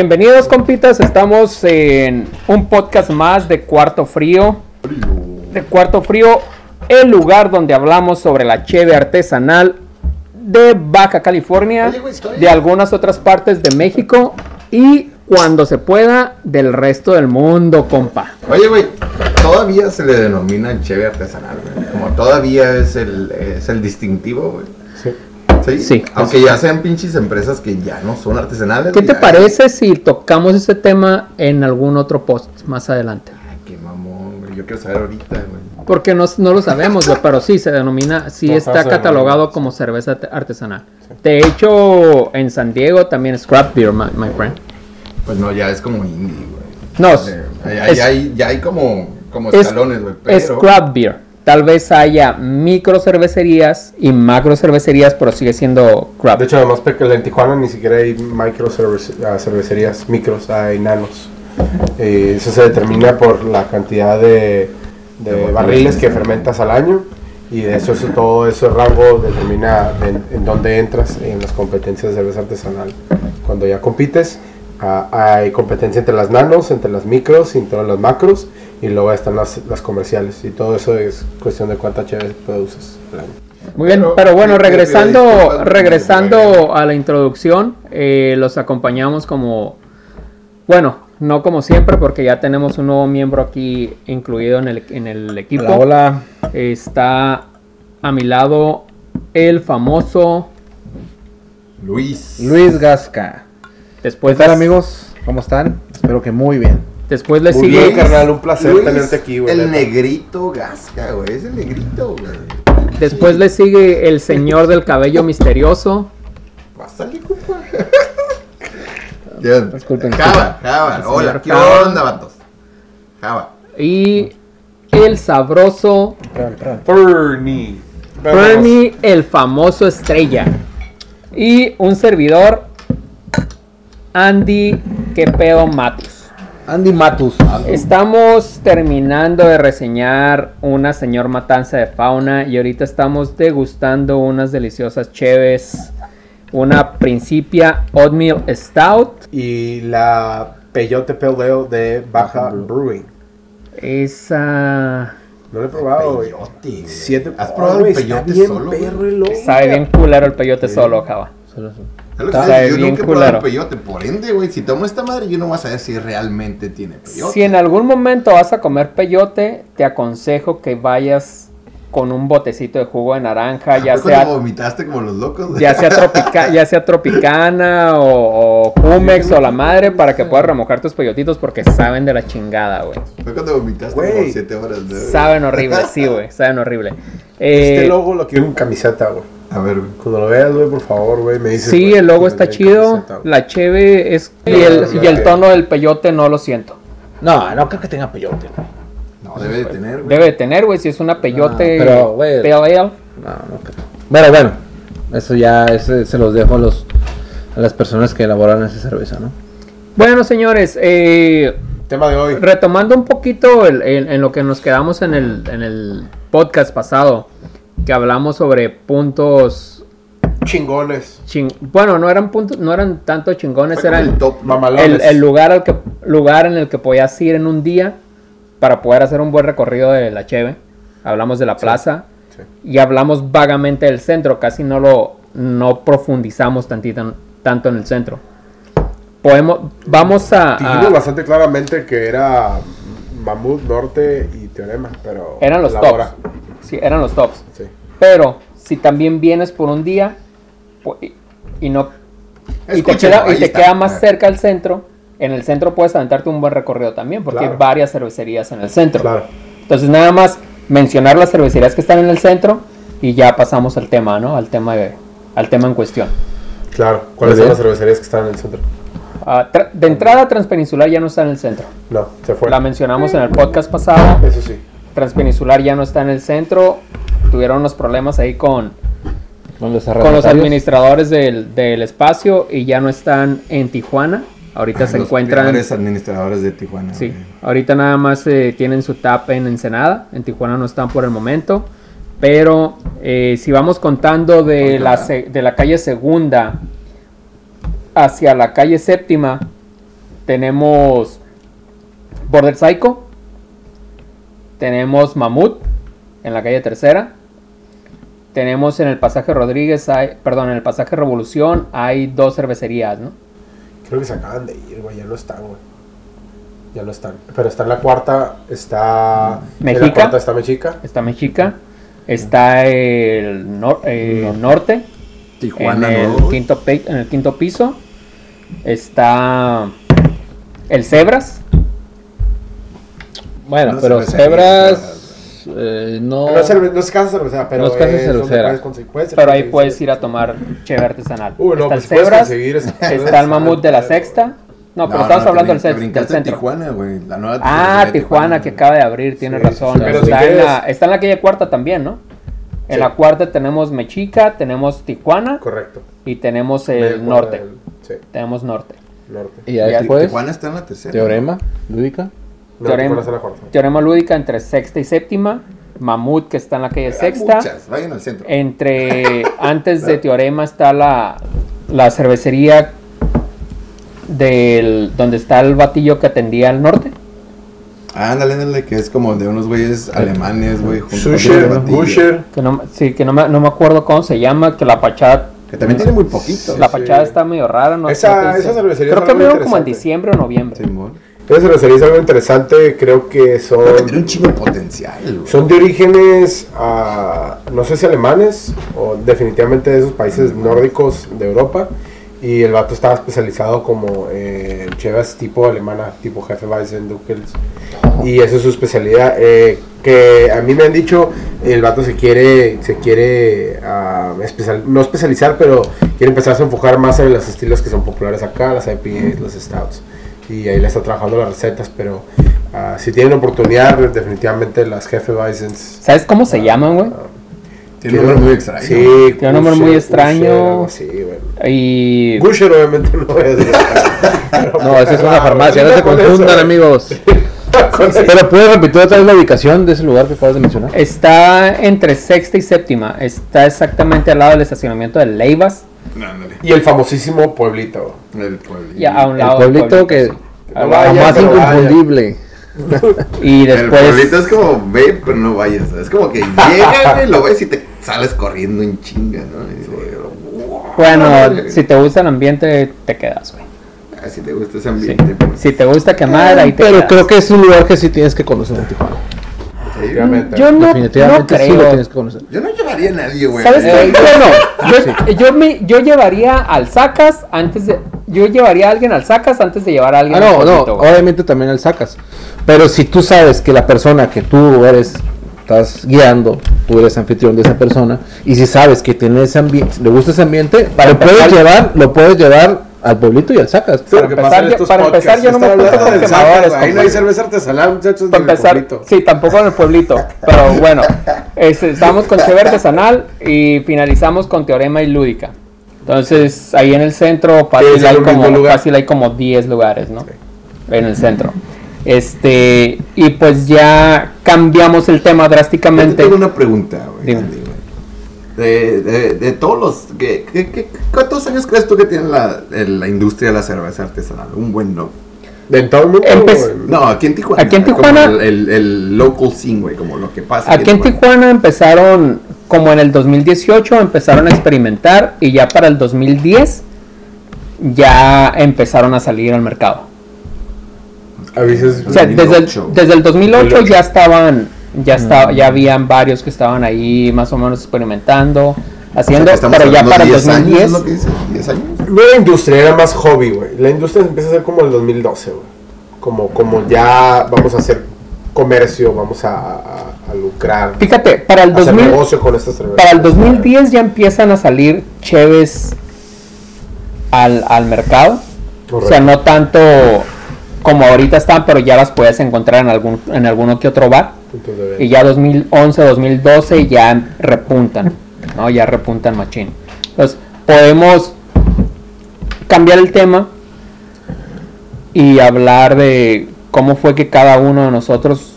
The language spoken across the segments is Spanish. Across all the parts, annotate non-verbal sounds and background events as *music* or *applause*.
Bienvenidos compitas, estamos en un podcast más de Cuarto Frío. De Cuarto Frío, el lugar donde hablamos sobre la cheve artesanal de Baja California, de algunas otras partes de México y cuando se pueda del resto del mundo, compa. Oye, güey, todavía se le denomina cheve artesanal, güey. Como todavía es el, es el distintivo, güey. Sí. Aunque ya sean pinches empresas que ya no son artesanales. ¿Qué te ya- parece si tocamos ese tema en algún otro post más adelante? Ay, qué mamón, güey. Yo quiero saber ahorita, güey. Porque no, no lo sabemos, güey, pero sí se denomina, sí No, está catalogado como cerveza arte- artesanal. De hecho, en San Diego también es craft beer, my, my friend. Pues no, ya es como indie, güey. No, Eh, ya, es- ya hay, ya hay como, como Es- escalones, güey. es Pero craft beer. Tal vez haya micro cervecerías y macro cervecerías, pero sigue siendo craft. De hecho, además, porque en Tijuana ni siquiera hay micro cervece- ah, cervecerías, micros, hay nanos. Eh, eso se determina por la cantidad de, de De barriles que fermentas al año. Y de eso, eso todo ese rango determina en, en dónde entras en las competencias de cerveza artesanal. Cuando ya compites, ah, hay competencia entre las nanos, entre las micros y entre las macros. Y luego están las, las comerciales. Y todo eso es cuestión de cuánta chévere produces al año. Muy bien, Pero, pero bueno, regresando, regresando a la introducción, eh, los acompañamos como, bueno, no como siempre, porque ya tenemos un nuevo miembro aquí incluido en el, en el equipo. Hola, hola. Está a mi lado el famoso, Luis. Luis Gasca. después ¿Qué tal amigos? ¿Cómo están? Espero que muy bien. Después le Muy sigue, bien, carnal, un placer Luis, tenerte aquí, güey. El negrito Gasca, güey. Es el negrito, güey. después le sigue el señor del cabello misterioso. Pásale, compa. *laughs* Disculpen. Java, Java. Hola, ¿qué Java. onda, vatos? Java. Y el sabroso. Bernie. Bernie, el famoso estrella. Y un servidor, Andy, que pedo Matus. Andy Matus. Estamos terminando de reseñar una señor matanza de fauna y ahorita estamos degustando unas deliciosas cheves. Una Principia Oatmeal Stout. Y la Peyote Ale de Baja Brewing. Esa No lo he probado. Peyote. Siete- ¿Has Oh, probado güey, el está peyote bien solo? perro sabe bien culero el peyote solo, Java. Solo eso. Es lo que Sabe sé, yo bien nunca he probado peyote. Por ende, güey, si tomo esta madre, yo no voy a saber si realmente tiene peyote. Si en algún momento vas a comer peyote, te aconsejo que vayas con un botecito de jugo de naranja, ya ¿Fue sea vomitaste como los locos? ya sea, tropica, ya sea *laughs* tropicana o, o Jumex o la madre para que puedas remojar tus peyotitos porque saben de la chingada, güey. Fue cuando vomitaste Güey. como 7 horas. ¿no? Saben horrible, sí, *laughs* güey, saben horrible. Este Eh, logo lo quiero en camiseta, güey. A ver. Cuando lo veas, güey, por favor, güey, me dices. sí, güey, el logo está chido, la cheve es... Y el, y el tono del peyote no lo siento. No, no creo que tenga peyote. güey. No, debe de tener, güey. Debe de tener, güey, si es una peyote pero, güey. No, no creo. Pero bueno, eso ya ese se los dejo a los a las personas que elaboran esa cerveza, ¿no? Bueno, señores, eh, Tema de hoy. retomando un poquito el- el- en lo que nos quedamos en el, en el podcast pasado, que hablamos sobre puntos Chingones. chin- bueno, no eran puntos, no eran tanto chingones, Fue eran el top. El, el lugar al que lugar en el que podías ir en un día para poder hacer un buen recorrido de la Cheve. Hablamos de la plaza sí. y hablamos vagamente del centro, casi no lo no profundizamos tantito, tanto en el centro. Podemos, vamos a, a- Dijimos bastante claramente que era Mamut Norte y Teorema, pero. eran los tops. hora, Sí, eran los tops. Sí. Pero si también vienes por un día y, y no y te, queda, y ahí te está. queda más cerca el centro, en el centro puedes aventarte un buen recorrido también, porque Claro. hay varias cervecerías en el centro. Claro. Entonces nada más mencionar las cervecerías que están en el centro y ya pasamos al tema, ¿no? Al tema de, al tema en cuestión. Claro. ¿Cuáles son las cervecerías que están en el centro? Ah, de entrada Transpeninsular ya no está en el centro. No, se fue. La mencionamos en el podcast pasado. Eso sí. Transpeninsular ya no está en el centro. Tuvieron unos problemas ahí con, Con los, con los administradores del, del espacio y ya no están en Tijuana. Ahorita se Los encuentran. peores administradores de Tijuana. Sí, ahorita nada más eh, tienen su tap en Ensenada. En Tijuana no están por el momento. Pero eh, si vamos contando de la, se- de la calle segunda hacia la calle séptima, Tenemos Border Psycho. Tenemos Mamut en la calle Tercera. Tenemos en el pasaje Rodríguez, hay, perdón, en el pasaje Revolución hay dos cervecerías, ¿no? Creo que se acaban de ir, güey. Ya no están, güey. Ya no están. Pero está en la cuarta, está. En la Mexica. cuarta está Mexica. Está Mexica, está el nor- eh, norte, Tijuana, en, el ¿no? quinto en el quinto piso. Está el Zebras. Bueno, No pero cebras eh, no. No, es cerve- no es casa cervecera, pero No es casa es cervecera. puedes Pero ahí puedes ir a tomar cheve artesanal. Uy, no, está pues el esa- está el mamut de la sexta. No, pero No, estamos no, hablando te del, te del brincaste centro. Tijuana, güey. La nueva Ah, Tijuana, que acaba de abrir, tienes Sí, razón. pero si está, en quieres- la, está en la calle cuarta también, ¿no? En Sí. la cuarta tenemos Mexica, tenemos Tijuana Correcto. y tenemos el norte. del- Sí, Tenemos norte. norte. Y ya Ya, después, Tijuana está en la tercera. teorema, lúdica. Teorema. Lúdica entre sexta y séptima. Mamut, que está en la calle Hay sexta. muchas, vayan al centro. Entre *laughs* antes de Teorema está la, la cervecería del donde está el batillo que atendía al norte. Ah, ándale, ándale, que es como de unos güeyes alemanes, güey. Susher. Busher. Que no, sí, que no me, no me acuerdo cómo se llama, que la fachada, Que también tiene muy poquito. la sí. fachada está medio rara, no sé Esa- dice. esa cervecería Creo que abrieron como en diciembre o noviembre. Simón. Esa cervecería es algo interesante, creo que son... Que tiene un chingo de potencial, güey. Son de orígenes, ah, no sé si alemanes o definitivamente de esos países nórdicos de Europa. Y el vato estaba especializado como eh, en chevas tipo alemana, tipo Hefeweizen, Duckels. Y esa es su especialidad. eh, que a mí me han dicho, el vato se quiere, se quiere especial- no especializar, pero quiere empezar a enfocar más en los estilos que son populares acá, las IPAs, los stouts. Y ahí le está trabajando las recetas, pero ah, si tienen oportunidad, definitivamente las Hefeweizens. ¿Sabes cómo se llaman, güey? Tiene un nombre muy extraño. Sí, Tiene un nombre muy extraño. Gusher, algo así, güey. Y Gusher obviamente no. Pero- *laughs* No, esa es una farmacia, no se Con confundan, amigos. *laughs* Pero puedes repetir otra vez la ubicación de ese lugar que acabas de mencionar. está entre sexta y séptima. Está exactamente al lado del estacionamiento de Leivas. Ándale. Y el famosísimo pueblito. El pueblo. Y a un El lado del pueblito que sí. No vaya, más vaya. inconfundible. *laughs* Y El después. pueblito es como, ve, pero no vayas. Es como que llegas, güey, lo ves y te sales corriendo en chinga, ¿no? Y dices, "Wow". Bueno, si te gusta el ambiente, te quedas, güey. Ah, si te gusta ese Sí. ambiente. pues. Si te gusta quemar, ahí te Pero quedas. creo que es un lugar que sí tienes que conocer en Tijuana. Definitivamente. Yo no, no Definitivamente sí lo creo. tienes que conocer. Yo no llevaría a nadie, güey. ¿Sabes qué? Eh, Yo no. Yo, me, yo llevaría al Sacas antes de. Yo llevaría a alguien al Sacas antes de llevar a alguien Ah, al no, no, güey. obviamente también el sacas. Pero si tú sabes que la persona que tú eres, estás guiando, tú eres anfitrión de esa persona, y si sabes que tiene ese ambiente, le gusta ese ambiente, Para lo puedes llevar, lo puedes llevar al pueblito y al sacas. Para empezar, yo- estos para empezar, yo no me hablando con quemadores. Ahí no hay cerveza artesanal, muchachos, Para empezar, pueblito. sí, tampoco en el pueblito. Pero bueno, este, estamos con Cheve Artesanal y finalizamos con Teorema y Lúdica. Entonces, ahí en el centro fácil, es hay, como, fácil hay como 10 lugares, ¿no? En el centro. Este, y pues ya cambiamos el tema Yo te drásticamente. tengo una pregunta, güey. De, de, de todos los... ¿qué, qué, qué- cuántos años crees tú que tiene la, el- la industria de la cerveza artesanal? Un buen no. ¿De en todo el mundo? No, aquí en Tijuana. Aquí en como Tijuana- El, el, el local scene, güey, como lo que pasa. Aquí en Tijuana empezaron, como en el 2018, empezaron a experimentar y ya para el 2010 ya empezaron a salir al mercado. O sea, desde el, 2008. desde el 2008 2008. ya estaban, ya estaba, ya habían varios que estaban ahí más o menos experimentando, haciendo, pero ya para el 2010, Años, ¿es lo que dice? ¿10 años? No era industria, era más hobby, güey. La industria empieza a ser como el 2012, güey. Como, como ya vamos a hacer comercio, vamos a, a- a lucrar, fíjate, para el a hacer 2000, negocio con estas para el 2010 ya empiezan a salir cheves al, al mercado. O Correcto. sea, no tanto como ahorita están, pero ya las puedes encontrar en algún en alguno que otro bar. Y ya 2011, 2012 ya repuntan, ¿no? Ya repuntan machín. Entonces, podemos cambiar el tema y hablar de cómo fue que cada uno de nosotros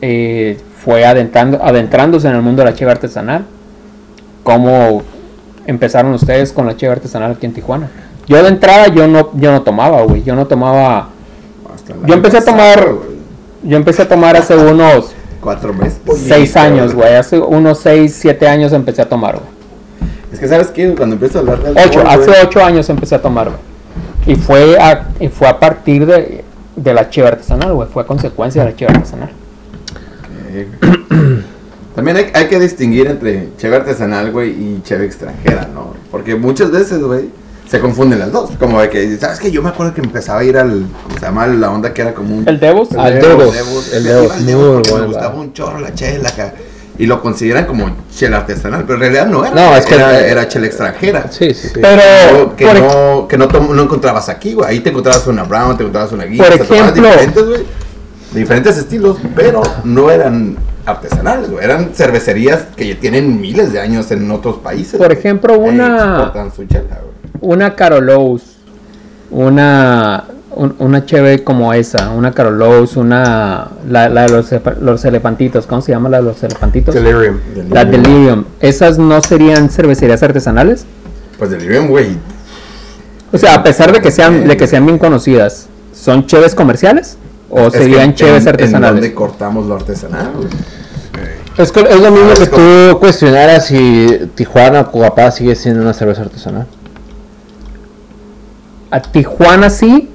eh, fue adentrando, adentrándose en el mundo de la cheve artesanal. ¿Cómo empezaron ustedes con la cheve artesanal aquí en Tijuana? Yo de entrada yo no, yo no tomaba, güey. Yo no tomaba. Hasta el Yo empecé a tomar- güey. Yo empecé a tomar hace unos Cuatro meses. seis años, güey. Hace unos seis, siete años empecé a tomar, güey. Es que, ¿sabes qué? Cuando empiezo a hablar de Ocho, alcohol, hace ocho años empecé a tomar, güey. Y fue a, y fue a partir de, de la cheve artesanal, güey. Fue a consecuencia de la cheve artesanal. eh, *clears throat* También hay, hay que distinguir entre cheve artesanal, güey, y cheve extranjera, ¿no? Porque muchas veces, güey, se confunden las dos. Como de que, ¿sabes qué? Yo me acuerdo que empezaba a ir al, ¿cómo se llama? La onda que era como un... El Devos, Al Devos, Devos, el que Devos, Me gustaba un chorro la chela acá. Y lo consideran como chela artesanal, pero en realidad no era. No, es que- era, era chela extranjera. Sí, sí, sí. pero que no, que no, tom- no encontrabas aquí, güey. Ahí te encontrabas una brown, te encontrabas una guía. Por ejemplo- diferentes, güey. Diferentes estilos, pero no eran artesanales, güey. Eran cervecerías que ya tienen miles de años en otros países. Por ejemplo, E una- exportan su chela, güey. Una Carolous, una, un- una cheve como esa, una Carolous, una, la, la de los, los elefantitos, ¿cómo se llama la de los elefantitos? Delirium. La Delirium, ¿esas no serían cervecerías artesanales? Pues Delirium, güey. O sea, a pesar de que sean, de que sean bien conocidas, ¿son cheves comerciales? ¿O Es serían en- cheves En artesanales? donde cortamos lo artesanal. Es, lo mismo Ah, que es tú cuestionaras si Tijuana o Cuapá sigue siendo una cerveza artesanal. A Tijuana sí.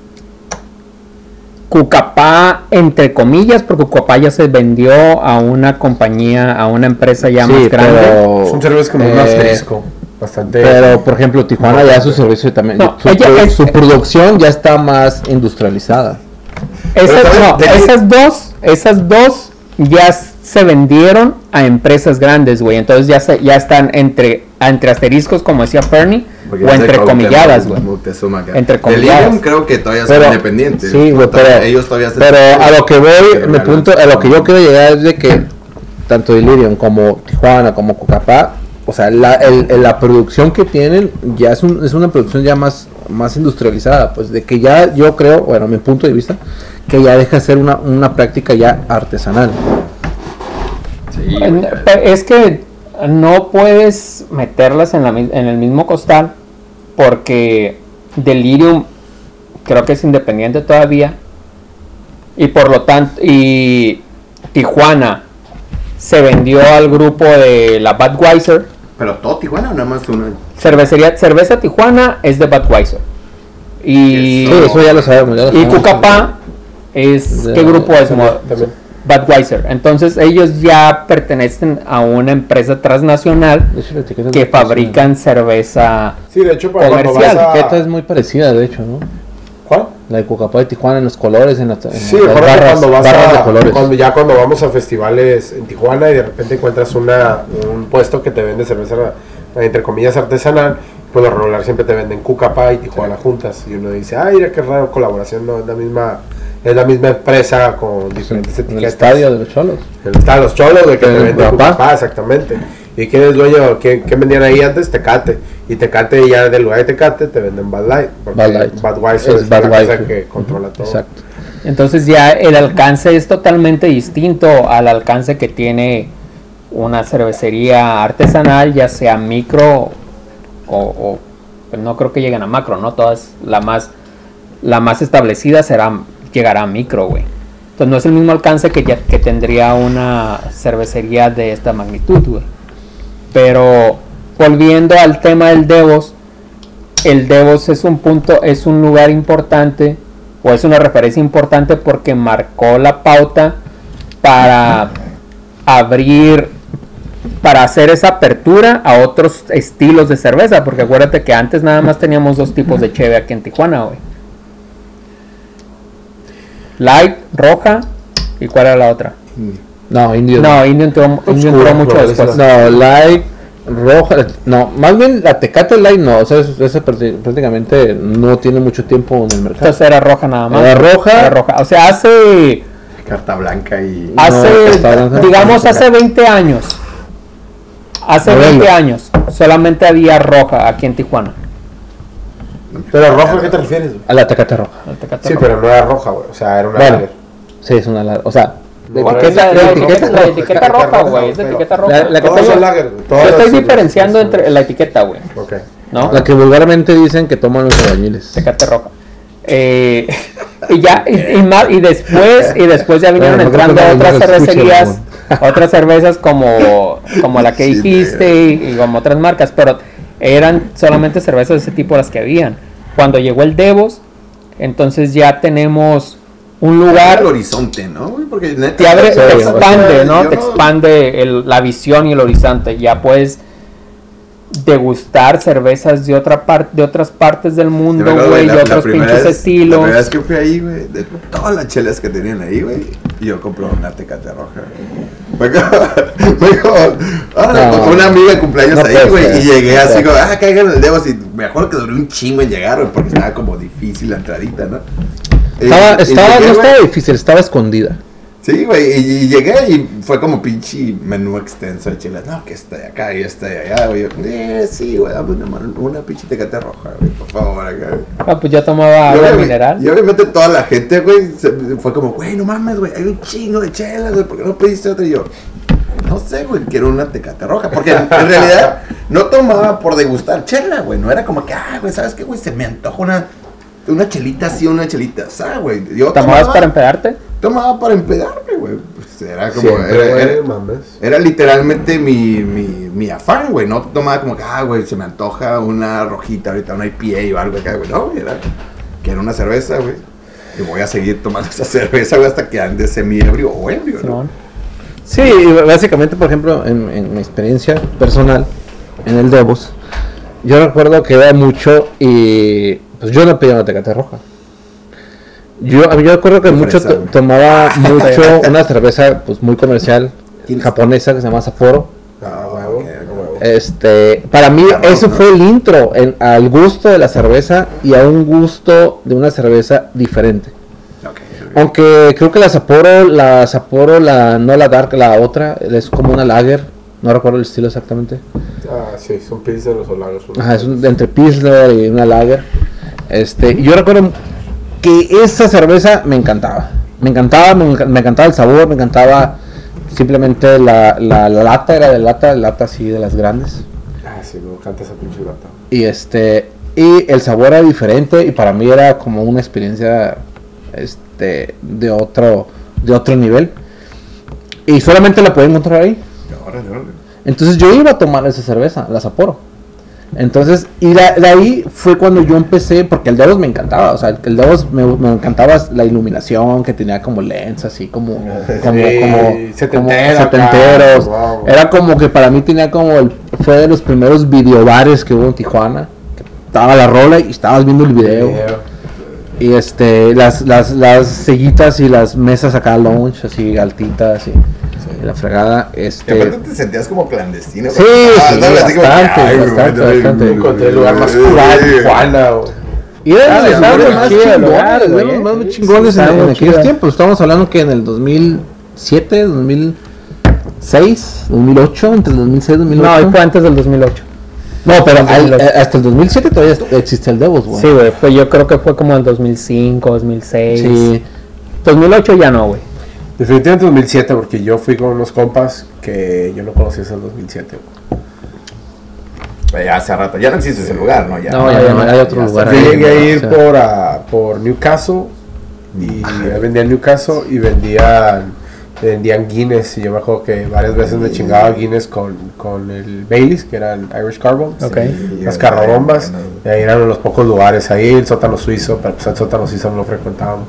Cucapá, entre comillas, porque Cucapá ya se vendió a una compañía, a una empresa ya más grande. pero, Son cervezas como un eh, asterisco. Bastante. Pero, por ejemplo, Tijuana ya su servicio también, No, su, ella es- su producción ya está más industrializada. Esas dos, esas dos ya se vendieron a empresas grandes, güey. Entonces ya se, ya están entre, entre asteriscos, como decía Fernie, Porque o entre comilladas, güey. Entre comilladas. Delirium creo que todavía son Pero- independientes. Sí, güey, pero, ellos todavía se- pero a lo que voy, mi punto, a lo que yo quiero llegar es de que tanto Delirium como Tijuana como Cucapá, o sea, la, el- el- la producción que tienen ya es, un- es una producción ya más, más industrializada, pues de que ya yo creo, bueno, mi punto de vista, que ya deja de ser una, una práctica ya artesanal. Sí, Es que no puedes meterlas en, la en el mismo costal porque Delirium creo que es independiente todavía y por lo tanto y Tijuana se vendió al grupo de la Budweiser Pero todo Tijuana o nada más una. cervecería cerveza Tijuana es de Budweiser y Sí, eso ya lo sabemos. ya lo y sabemos. Cucapá es De- qué grupo es Mo- también. Budweiser entonces ellos ya pertenecen a una empresa transnacional hecho, que fabrican cerveza Sí, de hecho, para cuando comercial, vas La etiqueta es muy parecida, de hecho, ¿no? ¿Cuál? La de Cucapá de Tijuana en los colores, en, la, en Sí, las barras, cuando vas barras a, de colores. cuando ya cuando vamos a festivales en Tijuana y de repente encuentras una un puesto que te vende cerveza entre comillas artesanal, pues lo regular siempre te venden Cucapá y Tijuana juntas y uno dice, "Ay, mira qué raro colaboración, no es la misma es la misma empresa con diferentes en el etiquetas." estadio de los cholos. El estadio Los Cholos, de que te El venden Cucapá. Cucapá, exactamente. ¿Y quién es dueño? ¿Quién, quién vendían ahí antes? Tecate. Y Tecate ya del lugar de Tecate te venden Bud Light. Porque Bud Light. Budweiser Es es, la cosa que controla todo. Exacto. entonces ya el alcance es totalmente distinto al alcance que tiene una cervecería artesanal ya sea micro o, o- pues no creo que lleguen a macro no todas la más la más establecida será llegará a micro güey. Entonces no es el mismo alcance que ya que tendría una cervecería de esta magnitud güey. Pero volviendo al tema del Devos el Devos es un punto, es un lugar importante o es una referencia importante porque marcó la pauta para abrir, para hacer esa apertura a otros estilos de cerveza, porque acuérdate que antes nada más teníamos dos tipos de cheve aquí en Tijuana, güey. Light, roja, ¿y cuál era la otra? No, indio. No, Indio entró, Indio entró Oscura, mucho no, después. No, light, roja. No, más bien la Tecate Light no. O sea, es- esa prácti- prácticamente no tiene mucho tiempo en el mercado. Entonces era roja nada más. Era roja. Era roja. O sea, hace Carta blanca y. hace, digamos, hace 20 años. Hace Modelo. 20 años. Solamente había roja aquí en Tijuana. Pero roja, ¿a qué te refieres? güey? A la Tecate roja. Tecate Sí, roja. pero no era roja, güey. O sea, era una Bueno. lager. Sí, es una la- O sea, la No, etiqueta, Es la, la la etiqueta la roja. etiqueta güey. Es la etiqueta roja. La- la que tengo- lager. Yo estoy diferenciando son- entre la etiqueta, güey. Ok. ¿no? La que vulgarmente dicen que toman los albañiles. Tecate roja. Eh, *laughs* y ya, y, y más- y después, y después ya vinieron Bueno, entrando otras cervecerías, otras cervezas como, como la que Sí, dijiste y, y como otras marcas, pero eran solamente cervezas de ese tipo las que habían. Cuando llegó el Devos, entonces ya tenemos un lugar el horizonte, ¿no? Porque neta, te abre, Sí, te expande, ¿no? Yo Te expande el- la visión y el horizonte. Ya puedes degustar cervezas de otra parte, de otras partes del mundo, güey, de otros pinches vez- La estilos. primera vez que fui ahí, güey, de todas las chelas que tenían ahí, güey, yo compré una tecate roja. Como, fue como, *laughs* ah, No. una amiga de cumpleaños No ahí, güey, y llegué así como, ah, caigan el dedo, y me acuerdo que duró un chingo en llegar, güey, porque estaba como difícil la entradita, ¿no? Y- Estaba, y estaba, llegué, no estaba difícil, estaba escondida. Sí, güey, y, y llegué y fue como pinche menú extenso de chelas. No, que está de acá y está de allá, güey. Yo, Eh, sí, güey, dame una, una pinche tecate roja, güey, por favor, acá, güey. Ah, pues yo tomaba agua mineral. Y obviamente toda la gente, güey, se- fue como, güey, no mames, güey, hay un chingo de chelas, güey, ¿por qué no pediste otra? Y yo, no sé, güey, quiero una tecate roja. Porque en, en realidad no tomaba por degustar chela, güey. No era como que, ah, güey, ¿sabes qué, güey? Se me antoja una, una chelita así, una chelita así, güey. Yo ¿Tomabas tomaba- para empedarte? Tomaba para empedarme, güey. Pues era como, Siempre, era, güey, era- mames. era literalmente mi, mi, mi afán, güey. No tomaba como que, ah, güey, se me antoja una rojita ahorita, una IPA o algo acá, güey. No, güey, era que era una cerveza, güey. Y voy a seguir tomando *laughs* esa cerveza, güey, hasta que ande semi-ebrio o ebrio, ¿no? Simón. Sí, y básicamente, por ejemplo, en, en mi experiencia personal en el Devos, yo recuerdo que era mucho y pues yo no pedía una tecate roja. Yo, yo recuerdo que mucho tomaba *laughs* mucho una cerveza pues muy comercial japonesa que se llama Sapporo. Ah, huevo, huevo. Este, para mí Cabrón, eso ¿no? fue el intro en- al gusto de la cerveza y a un gusto de una cerveza diferente. Aunque creo que la Sapporo, la Sapporo, la no la Dark, la otra, es como una lager. No recuerdo el estilo exactamente. Ah, sí, son pilsen o lagos. Ajá, es un- entre Pilsner y una lager. Este, yo recuerdo que esa cerveza me encantaba. Me encantaba, me, me encantaba el sabor, me encantaba simplemente la, la, la lata, era de lata, lata así de las grandes. Ah, sí, me encanta esa pinche lata. Y este, y el sabor era diferente y para mí era como una experiencia este de otro de otro nivel. Y solamente la podía encontrar ahí. Entonces yo iba a tomar esa cerveza, la Sapporo. Entonces, y la- de ahí fue cuando yo empecé, porque el Devos me encantaba, o sea, el, el Devos me, me encantaba la iluminación, que tenía como lens así, como, *laughs* como, Sí, como, setentero como acá, setenteros. wow. Era como que para mí tenía como, el, fue de los primeros videobares que hubo en Tijuana, que estaba la rola y estabas viendo el video. Video. Y este, las, las, las sillitas y las mesas acá lounge, así altitas y, y la fregada, Y este... aparte te sentías como clandestino. Sí. Ah, sí, bastante, bastante, bastante. Encontré el lugar más güey. Y era de los lugares más chingones, güey, más chingones en, aquellos tiempos. Estamos hablando que en el 2007, 2006, 2008, entre el 2006 y 2008. No, y fue antes del 2008. No, pero al- eh, hasta el 2007 todavía existe el Devos, güey. Sí, güey, pues yo creo que fue como el 2005, 2006. Sí. 2008 ya no, güey. Definitivamente 2007, porque yo fui con unos compas que yo no conocía hasta el 2007. güey. Ya hace rato, ya no existe ese lugar, ¿no? Ya, No, ya no, hay otro ya lugar. Yo llegué a ir O sea. por, por Newcastle y ahí vendían Newcastle y vendían, vendían Guinness. Y yo me acuerdo que varias veces me chingaba Guinness con, con el Baileys, que eran Irish Carbons. Ok. Las carrobombas. Y ahí eran los pocos lugares. Ahí el sótano suizo, pero pues el sótano suizo no lo frecuentábamos.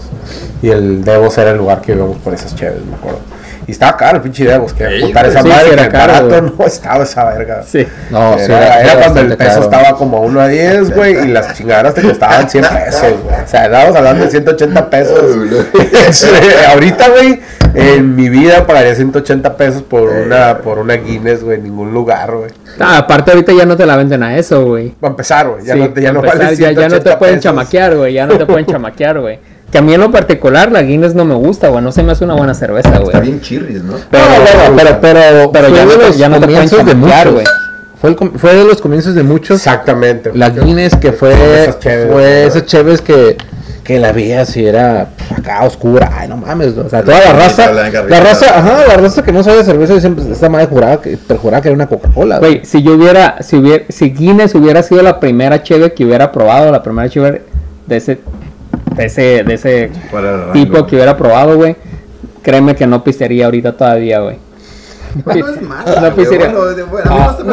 Y el Devos era el lugar que íbamos por esas chéves, me acuerdo. Y estaba caro el pinche Devos, que Sí, apuntar esa sí, madre era caro, barato no estaba esa verga. Sí. No, sí, era, era cuando el peso caro. estaba como 1 a 10, güey, y las chingaderas te costaban 100 pesos, güey. O sea, estábamos hablando de 180 pesos. *laughs* *laughs* Ahorita, güey, en mi vida pagaría 180 pesos por una, por una Guinness, güey, en ningún lugar, güey. Ah, aparte ahorita ya no te la venden a eso, güey. Para empezar, güey, ya Sí, no, te- ya no para vale empezar, ya, ya no te 180 pueden pesos. chamaquear, güey. Ya no te pueden *laughs* chamaquear, güey. Que a mí en lo particular la Guinness no me gusta, güey. No se me hace una buena cerveza, güey. Está bien chirris, ¿no? Pero, No, pero, pero, pero, ya no ya no te pueden chamaquear, güey. Fue, el com- fue de los comienzos de muchos. Exactamente. La Guinness que fue, Esas fue esas cheves que, que la vida si era acá oscura, ay no mames, o sea, toda la raza, la rica. raza, ajá, la raza que no sabe de cerveza siempre esta madre juraba que perjuraba que era una Coca-Cola. Güey, si yo hubiera, si hubiera, si Guinness hubiera sido la primera cheve que hubiera probado, la primera cheve de ese, de ese, de ese tipo que hubiera probado, güey, créeme que no pistearía ahorita todavía, güey. *laughs* No es mala. No bueno, bueno, Ah, es mala,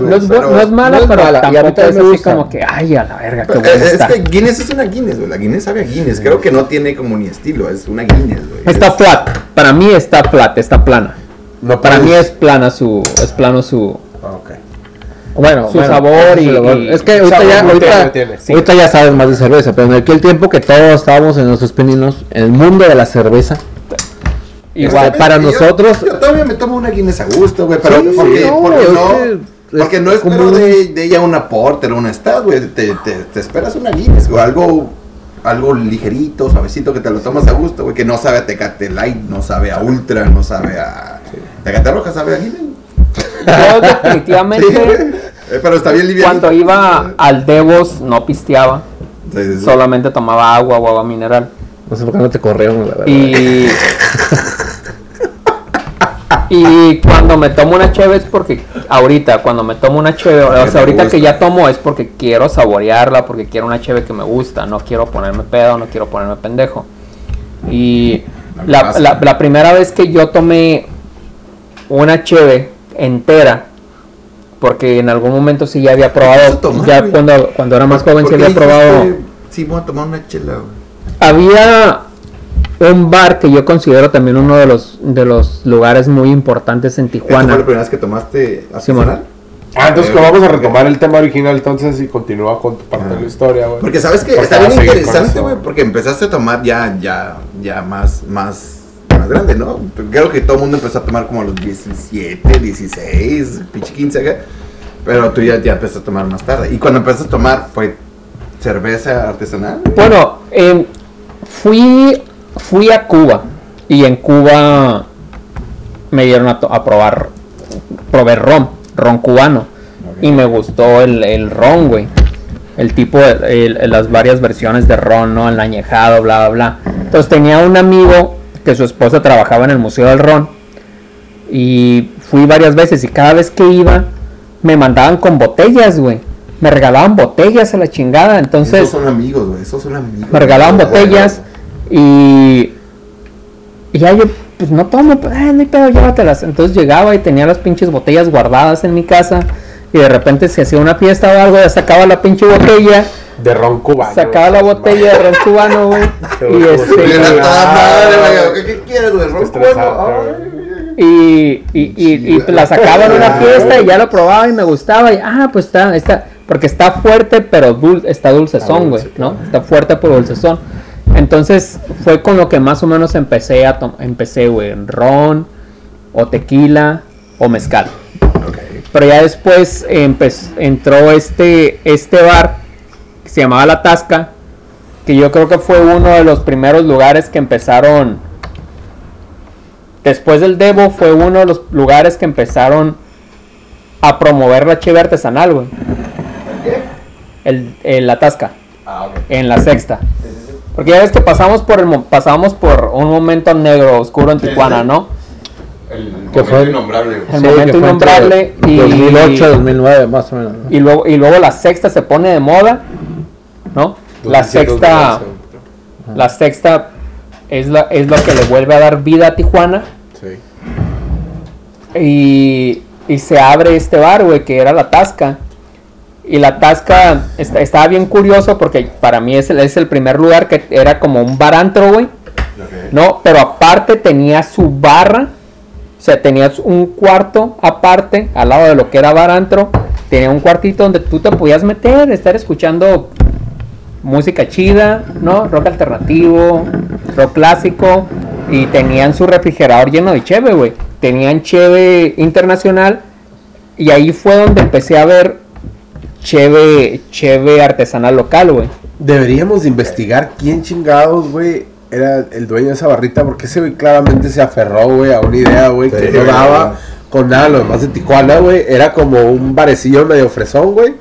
No es, pero- no es mala, pero mala, y a mí tampoco también es me así gusta. como que, ay, a la verga, qué *laughs* buena Es está. que Guinness es una Guinness, güey. La Guinness sabe a Guinness. Creo que no tiene como ni estilo. Es una Guinness, güey. Está Es- flat, para mí está flat, está plana. No Para mí es plana su, es plano su, Ah, ok. Bueno, Su bueno, sabor y- es que ahorita ya, ahorita, tiene, tiene, sí. ahorita ya sabes más de cerveza, pero en aquel tiempo que todos estábamos en nuestros pininos, en el mundo de la cerveza, igual. Este, para yo- nosotros- Yo todavía me tomo una Guinness a gusto, güey. Pero Sí, porque, no, porque es no. que es Porque no espero como- de, de ella una porter o una stout, güey. Te, te, te esperas una Guinness, güey. Algo, algo ligerito, suavecito, que te lo tomas a gusto, güey. Que no sabe a Tecate Light, no sabe a Ultra, no sabe a. Tecate Roja sabe a Guinness. Yo *laughs* Sí, definitivamente, pero está bien livianito. cuando iba al Devos, no pisteaba, Sí, sí, sí. solamente tomaba agua o agua mineral. no sé por qué no te corrieron, la verdad. Y. y cuando me tomo una cheve es porque. Ahorita, cuando me tomo una cheve, o sea, ahorita gusta. que ya tomo es porque quiero saborearla, porque quiero una cheve que me gusta. No quiero ponerme pedo, no quiero ponerme pendejo. Y. La, la- la primera vez que yo tomé una cheve entera, porque en algún momento sí ya había probado, tomar, ya güey? cuando, cuando era más joven sí ¿Por qué había probado. Sí, voy a tomar una chela, güey. Había un bar que yo considero también uno de los de los lugares muy importantes en ¿Esta fue Tijuana. la primera vez que tomaste Simón. Ah, entonces Eh, vamos a retomar el tema original entonces y continúa con tu parte de la historia, güey. Porque sabes que está bien interesante, güey, porque empezaste a tomar ya, ya, ya más, más, más grande, ¿no? Creo que todo el mundo empezó a tomar como a los 17, 16, pinche 15 acá. Pero tú ya, ya empezaste a tomar más tarde. Y cuando empezaste a tomar, ¿fue cerveza artesanal? Bueno, em, fui fui a Cuba y en Cuba me dieron a, a probar probé ron, ron cubano y me gustó el, el ron, güey. El tipo, el- las varias versiones de ron, ¿no? El añejado, bla, bla, bla. Entonces tenía un amigo que su esposa trabajaba en el Museo del Ron y fui varias veces y cada vez que iba me mandaban con botellas, güey. Me regalaban botellas a la chingada, entonces esos son amigos, güey, esos son amigos. me regalaban botellas y, y ya yo pues no tomo, pues, "Ah, no hay pedo, llévatelas. Entonces llegaba y tenía las pinches botellas guardadas en mi casa y de repente se hacía una fiesta o algo, ya sacaba la pinche botella, De ron cubano. sacaba la botella de ron cubano, güey, y y, y, y, y la sacaba en una fiesta y ya lo probaba y me gustaba y ah pues está, está porque está fuerte pero dul- está dulcezón, güey, dulce, ¿no? Está fuerte pero dulcezón. Entonces fue con lo que más o menos empecé a empecé, güey, en ron o tequila o mezcal. Pero ya después entró este, este bar que se llamaba La Tasca, que yo creo que fue uno de los primeros lugares que empezaron, después del Devo, fue uno de los lugares que empezaron a promover la cheve artesanal, güey. El, el La Tasca, Ah, en la sexta. Porque ya ves que pasamos por, el, mo- pasamos por un momento negro, oscuro en Tijuana. ¿no? El ¿Qué momento fue? innombrable. El Sí, momento innombrable y 2008, 2009, más o menos. ¿no? y luego y luego la sexta se pone de moda, ¿no? La 2007, sexta 2011. la sexta es la es lo que le vuelve a dar vida a Tijuana Sí. y, y se abre este bar, güey, que era la Tasca. Y la Tasca está- estaba bien curioso porque para mí es el, es el primer lugar que era como un bar antro, güey. No, pero aparte tenía su barra. O sea, tenías un cuarto aparte, al lado de lo que era bar antro. Tenía un cuartito donde tú te podías meter, estar escuchando música chida, ¿no? Rock alternativo, rock clásico. Y tenían su refrigerador lleno de cheve, güey. Tenían cheve internacional. Y ahí fue donde empecé a ver cheve, cheve artesanal local, güey. Deberíamos de investigar quién chingados, güey, era el dueño de esa barrita, porque ese güey claramente se aferró, güey, a una idea, güey, que no daba con nada lo demás de Tijuana, güey. Era como un barecillo medio fresón, güey.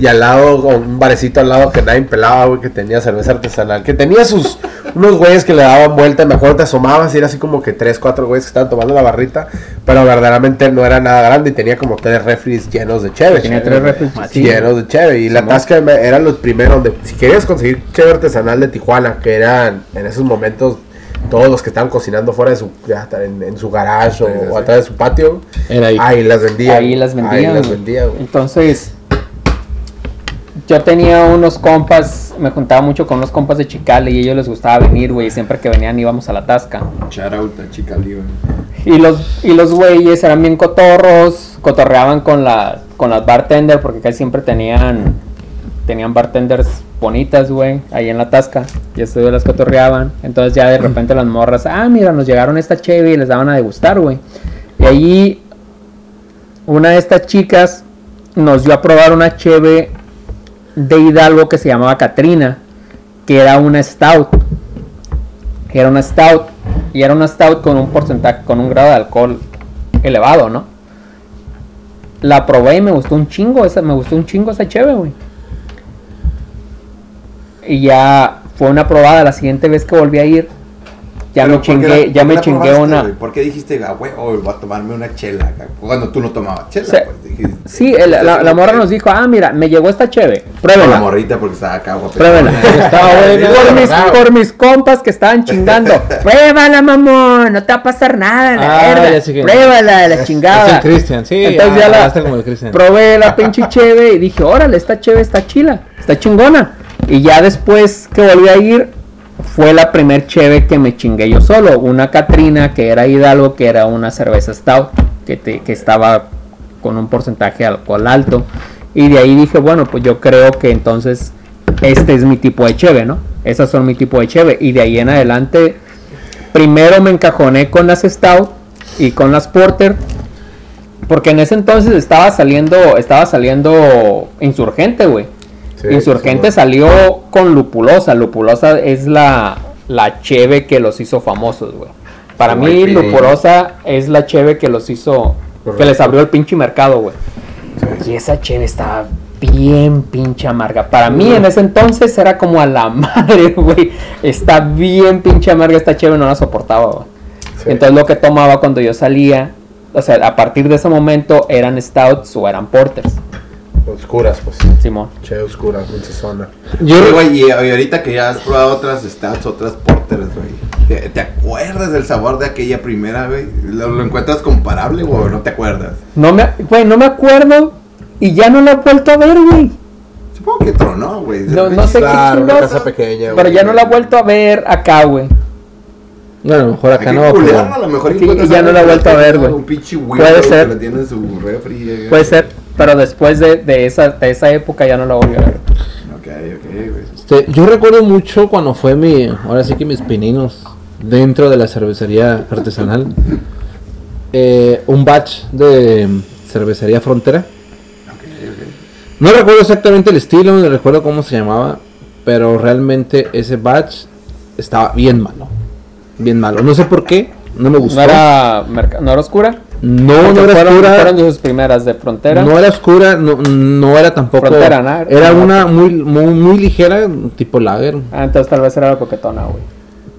Y al lado, un barecito al lado que nadie pelaba, güey, que tenía cerveza artesanal. Que tenía sus, unos güeyes que le daban vuelta, mejor te asomabas y era así como que tres, cuatro güeyes que estaban tomando la barrita. Pero verdaderamente no era nada grande y tenía como tres refris llenos de cheve. Tenía tres refres Sí, llenos de cheve. Y la tasca eran los primeros de, si querías conseguir cheve artesanal de Tijuana, que eran en esos momentos todos los que estaban cocinando fuera de su, en, en su garage o, Sí, o atrás de su patio, Era ahí. ahí las vendían. Ahí las vendían. Ahí las güey. Entonces, yo tenía unos compas, me juntaba mucho con unos compas de Chicale y a ellos les gustaba venir, güey. Siempre que venían íbamos a la tasca. Shout out a Chica Lío. Y los, y los güeyes eran bien cotorros, cotorreaban con, la, con las bartenders, porque casi siempre tenían, tenían bartenders bonitas, güey, ahí en la tasca. Y güeyes las cotorreaban. Entonces ya de repente las morras, ah, mira, nos llegaron esta cheve y les daban a degustar, güey. Y ahí una de estas chicas nos dio a probar una cheve de Hidalgo que se llamaba Katrina, que era una stout. Era una stout. Y era una stout con un porcentaje, con un grado de alcohol elevado, ¿no? La probé y me gustó un chingo, esa, me gustó un chingo esa cheve, güey. Y ya fue una probada, la siguiente vez que volví a ir, ya Pero me ¿por qué chingué, la- ya me la chingué probaste, una. güey? ¿Por qué dijiste, ah, güey, hoy voy a tomarme una chela? Cuando tú no tomabas chela, Sí. pues. dijiste- Sí, el- la, la morra nos dijo, ah, mira, me llegó esta cheve, Con la pruébela. morrita porque estaba acá, guapa. Pruébela. *laughs* Estaba por, mis, Bravo. por mis compas que estaban chingando. *laughs* Pruébala, mamón, no te va a pasar nada, la Ah, verga. que- Pruébala, la Es chingada. el Cristian, sí. Entonces ya la- hablaste como el Cristian. Probé la *laughs* pinche cheve y dije, órale, esta cheve está chila, está chingona. Y ya después que volví a ir, fue la primer cheve que me chingué yo solo. Una Catrina que era Hidalgo, que era una cerveza stout, que, te- que estaba con un porcentaje de alcohol alto. Y de ahí dije, bueno, pues yo creo que entonces este es mi tipo de cheve, ¿no? Esas son mi tipo de cheve. Y de ahí en adelante, primero me encajoné con las stout y con las porter. Porque en ese entonces estaba saliendo, estaba saliendo insurgente, güey. Sí, insurgente salió con lupulosa. Lupulosa es la, la cheve que los hizo famosos, güey. Para mí, lupulosa es la cheve que los hizo, que les abrió el pinche mercado, güey. Sí. Y esa cheve estaba bien pinche amarga. Para mí en ese entonces era como a la *laughs* madre, güey. Está bien pinche amarga esta cheve, no la soportaba, güey. Sí. Entonces lo que tomaba cuando yo salía, o sea, a partir de ese momento eran stouts o eran porters, Oscuras, pues. Simón. Che, oscuras, zona. Yo, güey, y, ahorita que ya has probado otras stouts, otras porters, güey. ¿te, te acuerdas del sabor de aquella primera, güey? ¿Lo, lo encuentras comparable, güey, o no te acuerdas? No me, güey, no me acuerdo y ya no la he vuelto a ver, güey. Supongo que tronó, güey. No, no sé Claro, qué una chingados. casa pequeña, Pero güey. ya no la he vuelto a ver acá, güey. Bueno, a lo mejor acá no. culearla, pero- a lo mejor ya no la he vuelto a ver, güey. Un pinche Puede ser. que la tiene en su refri. güey. Puede ser, pero después de, de esa, de esa época ya no la volví a ver. Ok, ok, güey. Este, yo recuerdo mucho cuando fue mi, ahora sí que mis pininos dentro de la cervecería artesanal. Eh, un batch de cervecería frontera. No recuerdo exactamente el estilo, no recuerdo cómo se llamaba, pero realmente ese batch estaba bien malo. Bien malo. No sé por qué, no me gustó. ¿No era, merca- ¿no era oscura? No, no era fueron, oscura. fueron de sus primeras de frontera. No era oscura, no, no era tampoco. Frontera, ¿no? Era una muy, muy, muy ligera, tipo lager. Ah, entonces tal vez era la coquetona, güey.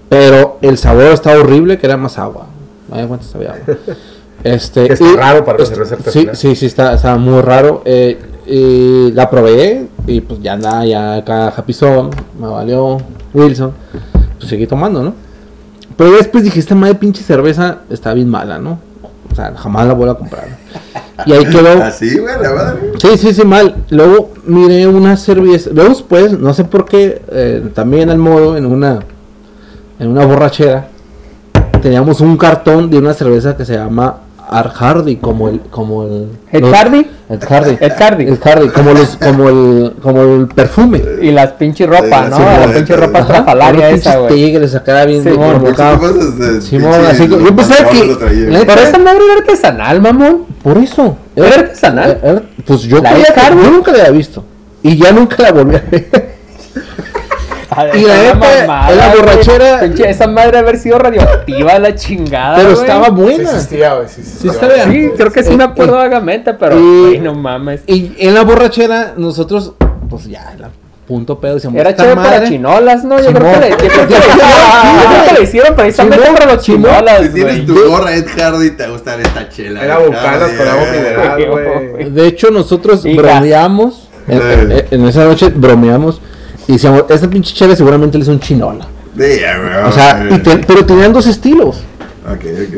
Pero el sabor estaba horrible, que era más agua. Vaya cuánto sabía agua. *laughs* Este, Que está y- raro para este, cerveza Sí, sí, sí, está, estaba muy raro. Eh, y la probé y pues ya andaba ya acá Japizón, me valió Wilson. Pues seguí tomando, ¿no? Pero después dije, esta madre pinche cerveza está bien mala, ¿no? O sea, jamás la vuelvo a comprar. Y ahí quedó. *laughs* Así, güey, la madre. Sí, sí, sí, mal. Luego miré una cerveza. Luego después, no sé por qué, eh, también al modo, en una, en una borrachera, teníamos un cartón de una cerveza que se llama Art Hardy, como el, como el. ¿Ed los- Hardy? Ed Hardy. Ed Hardy. Ed Hardy, como los, como el, como el perfume. Y las pinche ropa, Sí, ¿no? sí, la güey. pinche ropa estrafalaria esa, pinches güey. tigres acá bien Simón, Simón, así que yo pensaba que- Pero esa madre era artesanal, mamón. Por eso. ¿Era artesanal? pues yo, ¿La creía yo nunca la había visto. Y ya nunca la volví a ver. Y la neta, la borrachera- Esa madre haber sido radioactiva la chingada. Pero güey. estaba Sí buena. existía, güey. Sí, Sí, existía. bien. Sí, creo que sí me acuerdo vagamente, pero güey, no mames. Y en la borrachera, nosotros, pues ya, la punto pedo, decíamos, Era "Esta chévere para madre". chinolas, ¿no? Yo creo, que le, yo creo que le *laughs* hicieron, yo creo que le hicieron precisamente para los chinolas, Si tienes tu gorra Ed Hardy, te gusta esta chela. Era Bucanas con agua eh. mineral, güey. De hecho, nosotros bromeamos. En, Sí. en- en esa noche bromeamos. Y decíamos, esta pinche chela seguramente le hizo un chinola. Güey, O sea, y te- pero tenían dos estilos.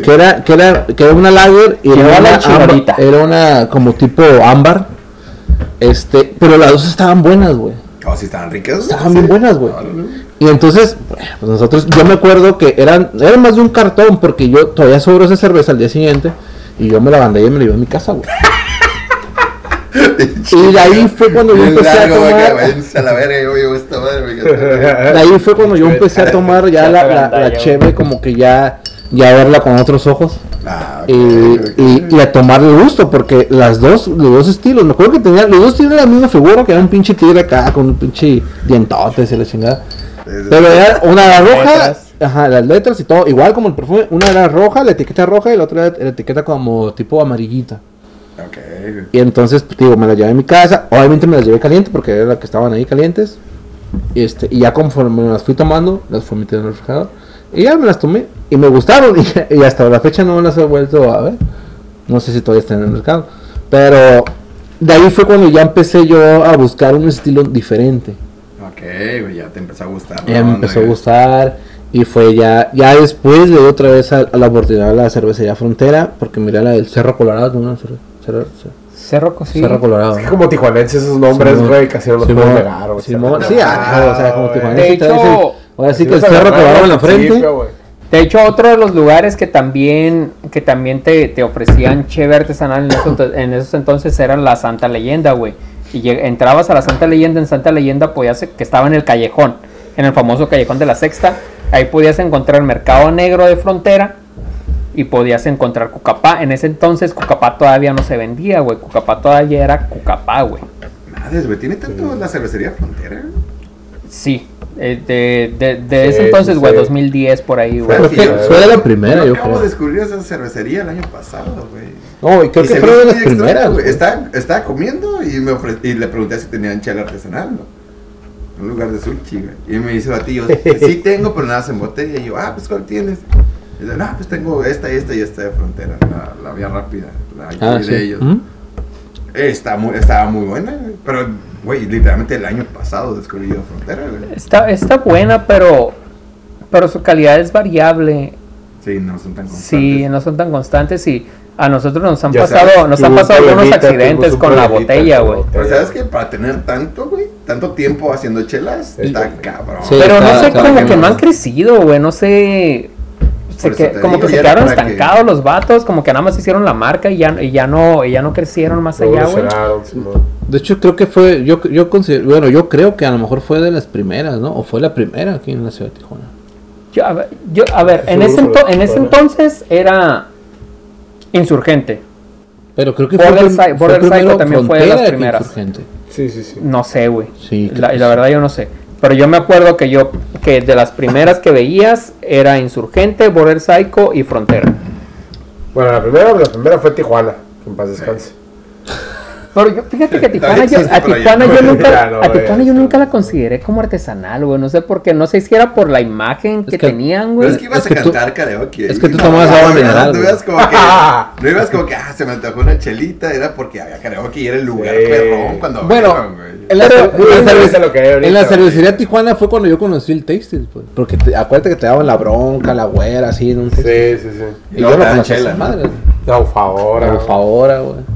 Que era, que era, que era una lager y era una, ámbar- era una como tipo ámbar. Este, pero las dos estaban buenas, güey. Oh, sí, estaban ricas. Estaban bien buenas, güey. Y entonces, pues nosotros, yo me acuerdo que eran, eran más de un cartón, porque yo todavía sobró esa cerveza al día siguiente, y yo me la bandé y me la llevé a mi casa, güey. Y de ahí fue cuando yo empecé a tomar, la de ahí fue cuando yo empecé a tomar ya la, la, la cheve, como que ya, ya verla con otros ojos. Ah, Y, y, y a tomarle gusto, porque las dos, los dos estilos, me acuerdo que tenían, los dos tienen la misma figura, que era un pinche tigre acá, con un pinche dientotes y la chingada. Pero era una era roja, ajá, las letras y todo, igual como el perfume, una era roja, la etiqueta roja y la otra era la etiqueta como tipo amarillita. Ok. Y entonces, pues, digo, me las llevé a mi casa, obviamente me las llevé caliente porque era la que estaban ahí calientes. Y, este, y ya conforme me las fui tomando, las fui metiendo en el refrigerador. Y ya me las tomé y me gustaron *laughs* y, y hasta la fecha no me las he vuelto a ver. No sé si todavía están en el mercado. Pero de ahí fue cuando ya empecé yo a buscar un estilo diferente. Ok, ya te empezó a gustar. Ya la me empezó a gustar y fue ya, ya después le di otra vez a, a la oportunidad a la cervecería Frontera porque miré la del Cerro Colorado, ¿no? Cerro, Cerro- Cerro Colorado. Es que como tijuanenses esos nombres, güey, casi no los Simón. puedes negar, güey. Sí, ah, o sea, como. Tijuana. De hecho, ahora sí que el cerro colorado en la frente. De hecho, otro de los lugares que también, que también te, te ofrecían cheve artesanal en esos, en esos entonces era la Santa Leyenda, güey. Y lleg- entrabas a la Santa Leyenda, en Santa Leyenda podías, que estaba en el callejón, en el famoso callejón de la Sexta, ahí podías encontrar el mercado negro de frontera y podías encontrar Cucapá. En ese entonces Cucapá todavía no se vendía, güey. Cucapá todavía era Cucapá, güey. Madres, güey, ¿tiene tanto la cervecería frontera? Sí, eh, de, de, de ese entonces, güey, sí. 2010 por ahí, güey. Fue de la primera, yo acabo creo. de descubrir esa cervecería el año pasado, güey. No, y creo Y que se fue me de las primeras. güey. Estaba, estaba comiendo y, me ofre- y le pregunté si tenían chela artesanal, ¿no? Un lugar de sushi, güey. Y me dice a tío, *laughs* sí tengo, pero nada más en botella. Y yo, ah, pues ¿cuál tienes? Y dice, no, pues tengo esta y esta y esta de frontera, la, la vía rápida, la Ah, de sí. ellos. ¿Mm? Está muy, estaba muy buena. Pero, güey, literalmente el año pasado descubrí yo frontera, güey. Está, está buena, pero, pero su calidad es variable. Sí, no son tan constantes. Sí, no son tan constantes y a nosotros nos han Ya pasado, sabes, nos han pasado algunos accidentes con la botella, güey. Pero sabes que para tener tanto, güey, tanto tiempo haciendo chelas, está cabrón. Sí. Pero no sé, como que no ¿no? han crecido, güey, no sé. Se que- como digo, que se quedaron que- estancados los vatos, como que nada más hicieron la marca y ya, y ya no, y ya no crecieron más allá, güey. De hecho, creo que fue, yo, yo considero, bueno, yo creo que a lo mejor fue de las primeras, ¿no? O fue la primera aquí en la ciudad de Tijuana. Yo, a ver, yo- a ver, en, ese, ento- en ese entonces era insurgente. Pero creo que Border fue, Psy- Border Psycho también fue de las primeras. Insurgente. Sí, sí, sí. No sé, güey. Sí, La, la verdad yo no sé. Pero yo me acuerdo que yo, que de las primeras que veías era Insurgente, Border Psycho y Frontera. Bueno, la primera, la primera fue Tijuana. En paz descanse. Pero yo, fíjate que a Tijuana, yo, a Tijuana no. nunca, no, a Tijuana yo no. nunca la consideré como artesanal, güey. No sé por qué, no sé si era por la imagen que, que- tenían, Pero güey. es que ibas Es que a tú- cantar karaoke. es que tú No, tomabas no, agua no, mineral, No ibas como que, *laughs* no ibas como que, ah, se me antojó una chelita. Era porque había karaoke y era el lugar Sí. perrón cuando Bueno, güey. En la, en la cervecería Tijuana fue cuando yo conocí el Tasted, pues. Porque te- acuérdate que te daban la bronca, la güera, así en un Sí, sí, sí. Y yo no conocía esa ¿no? madre. No, favor. Por favor, güey.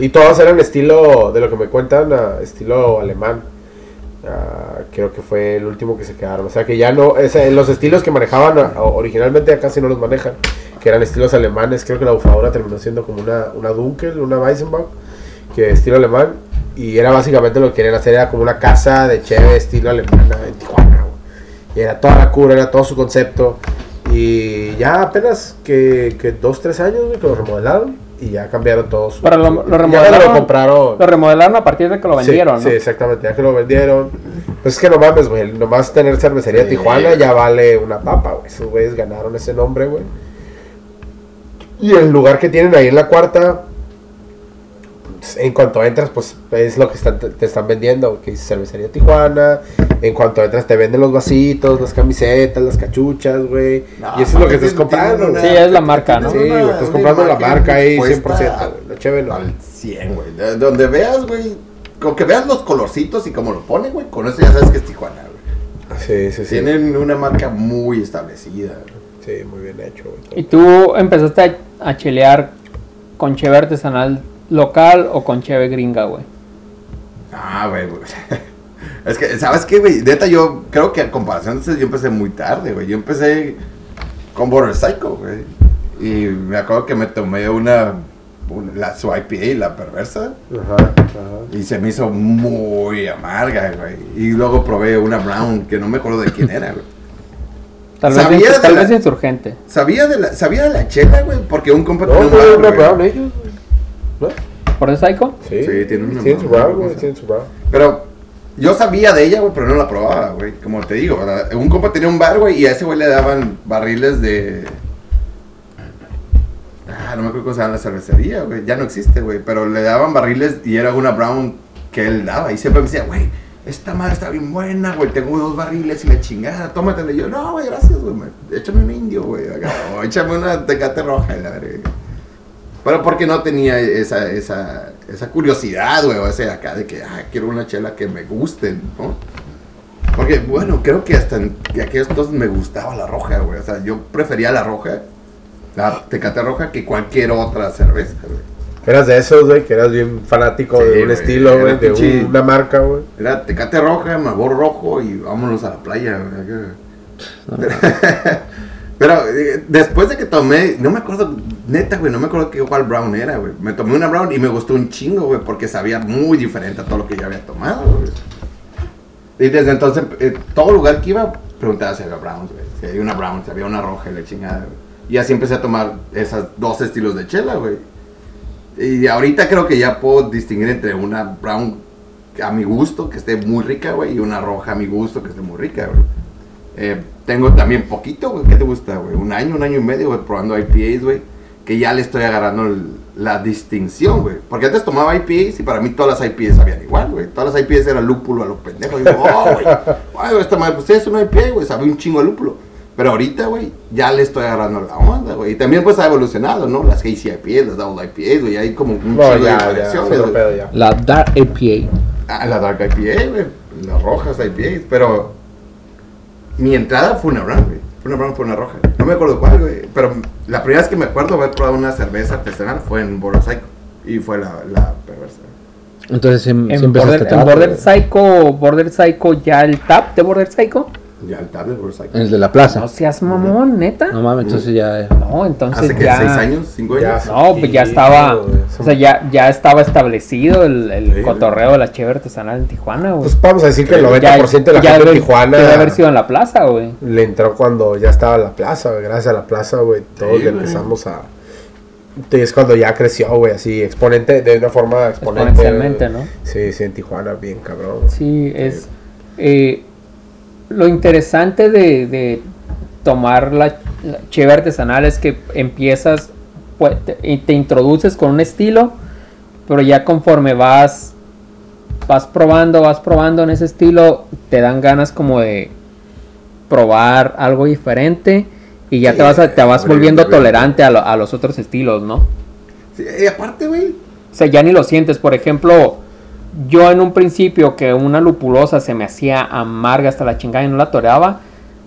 Y todos eran estilo, de lo que me cuentan, ah, estilo alemán. Ah, creo que fue el último que se quedaron. O sea que ya no, los estilos que manejaban ah, originalmente ya casi no los manejan. Que eran estilos alemanes. Creo que la bufadora terminó siendo como una, una Dunkel, una Weissenbach, que estilo alemán. Y era básicamente lo que querían hacer, era como una casa de cheve estilo alemana en Tijuana. Y era toda la cura, era todo su concepto. Y ya apenas que, que dos, tres años que lo remodelaron. Y ya cambiaron todos. Pero lo- lo ya remodelaron. lo compraron. Lo remodelaron a partir de que lo vendieron, Sí, ¿no? exactamente, ya que lo vendieron. Pues es que no mames, güey. Nomás tener cervecería Sí. Tijuana ya vale una papa, güey. Esos güeyes ganaron ese nombre, güey. Y el lugar que tienen ahí en la cuarta, en cuanto entras, pues es lo que están- te, están vendiendo, que dice cervecería Tijuana. En cuanto entras, te venden los vasitos, las camisetas, las cachuchas, güey. No, y eso es lo que mames, estás comprando. güey. Sí, es la marca, ¿no? Sí, güey, una- estás una comprando la marca ahí puesta 100%. güey. Chévere no. Al 100, güey. De- Donde veas, güey. Con que veas los colorcitos y como lo ponen, güey. Con eso ya sabes que es Tijuana, güey. Sí, sí, sí. Tienen una marca muy establecida. güey. Sí, muy bien hecho, güey. ¿Y tú empezaste a, a chelear con cheve artesanal local o con cheve gringa, güey? Ah, güey. *laughs* Es que, ¿sabes qué, güey? Neta, yo creo que a comparación de ustedes, yo empecé muy tarde, güey. Yo empecé con Border Psycho, güey. Y me acuerdo que me tomé una, una- la, su IPA, la perversa. Ajá, ajá. Y se me hizo muy amarga, güey. Y luego probé una brown que no me acuerdo de quién era, güey. Tal vez, Sabía de tal la- vez insurgente. Sabía de la, sabía de la chela, güey, porque un compa No, tenía un no, ¿No? ¿Por el Psycho? Sí, Sí, tienen una Tienen su brown, brown, güey. su. Pero yo sabía de ella, güey, pero no la probaba, güey. Como te digo, ¿verdad? un compa tenía un bar, güey, y a ese güey le daban barriles de... Ah, no me acuerdo cómo se llama la cervecería, güey. Ya no existe, güey. Pero le daban barriles y era una brown que él daba. Y siempre me decía, güey, esta madre está bien buena, güey. Tengo dos barriles y la chingada, tómatela. Y yo, no, güey, gracias, güey. me- Échame un indio, güey. O échame una tecate roja y la verga. Pero porque no tenía esa, esa, esa curiosidad, güey, o ese acá de que, ah, quiero una chela que me guste, ¿no? Porque, bueno, creo que hasta en que aquellos entonces me gustaba la roja, güey. O sea, yo prefería la roja, la tecate roja, que cualquier otra cerveza, güey. Eras de esos, güey, que eras bien fanático Sí, de un estilo, güey, de pinche- una marca, güey. Era tecate roja, mabor rojo y vámonos a la playa, güey. acá. *laughs* Pero eh, después de que tomé, no me acuerdo, neta, güey, no me acuerdo qué cuál brown era, güey. Me tomé una brown y me gustó un chingo, güey, porque sabía muy diferente a todo lo que ya había tomado, güey. Y desde entonces, eh, todo lugar que iba, preguntaba si había browns, güey. Si había una brown, si había una roja y la chingada, güey. Y así empecé a tomar esos dos estilos de chela, güey. Y ahorita creo que ya puedo distinguir entre una brown a mi gusto, que esté muy rica, güey, y una roja a mi gusto, que esté muy rica, güey. Eh, tengo también poquito, güey, ¿qué te gusta, güey? Un año, un año y medio, güey, probando IPAs, güey, que ya le estoy agarrando el- la distinción, güey. Porque antes tomaba IPAs y para mí todas las IPAs sabían igual, güey. Todas las IPAs eran lúpulo a los pendejos. Y digo, oh, güey, ay, esta madre, pues es una IPA, güey, sabe un chingo de lúpulo. Pero ahorita, güey, ya le estoy agarrando la onda, güey. Y también, pues, ha evolucionado, ¿no? Las Hazy IPAs, las Double IPAs, güey, hay como un No, chingo de ya, variaciones, pedo ya. La Dark APA. Ah, la Dark IPA, güey. Las rojas IPA. Pero mi entrada fue una brown, güey. Fue una brown, fue una roja. No me acuerdo cuál, güey. Pero la primera vez que me acuerdo haber probado una cerveza artesanal fue en Border Psycho. Y fue la, la perversa. Entonces, ¿sí, sí En, empezaste Border, en Border? Psycho, Border Psycho, ya el tap de Border Psycho. Ya el tab de Border Psycho. El de la plaza. No seas mamón, neta. No mames, entonces ya. No, entonces Hace que ya. seis años, cinco Ya. años. No, pues ya estaba. O sea, ya, ya estaba establecido el, el Sí, cotorreo de la cheve artesanal en Tijuana, güey. Pues vamos a decir que el 90% de la ya gente de Tijuana Debe haber sido en la plaza, güey. le entró cuando ya estaba la plaza, güey. Gracias a la plaza, güey, todos Sí, le güey. empezamos a... Y es cuando ya creció, güey, así, exponente, de una forma exponente. Exponencialmente, ¿no? Sí, sí, en Tijuana, bien cabrón. Sí, es. eh, lo interesante de, de tomar la, la cheve artesanal es que empiezas pues, te, y te introduces con un estilo, pero ya conforme vas vas probando, vas probando en ese estilo, te dan ganas como de probar algo diferente y ya Sí, te vas a- te vas volviendo tolerante a, lo- a los otros estilos, ¿no? Sí, y aparte, güey. O sea, ya ni lo sientes. Por ejemplo, yo en un principio que una lupulosa se me hacía amarga hasta la chingada y no la toleraba,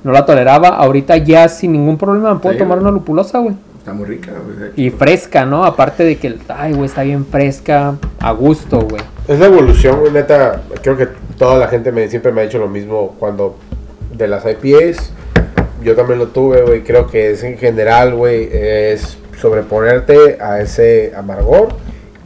no la toleraba, ahorita ya sin ningún problema me puedo Sí, tomar una lupulosa, güey. Está muy rica, güey. Y fresca, ¿no? Aparte de que, ay, güey, está bien fresca, a gusto, güey. Es la evolución, güey, neta. Creo que toda la gente me, siempre me ha dicho lo mismo cuando de las IPAs. Yo también lo tuve, güey. Creo que es en general, güey, es sobreponerte a ese amargor.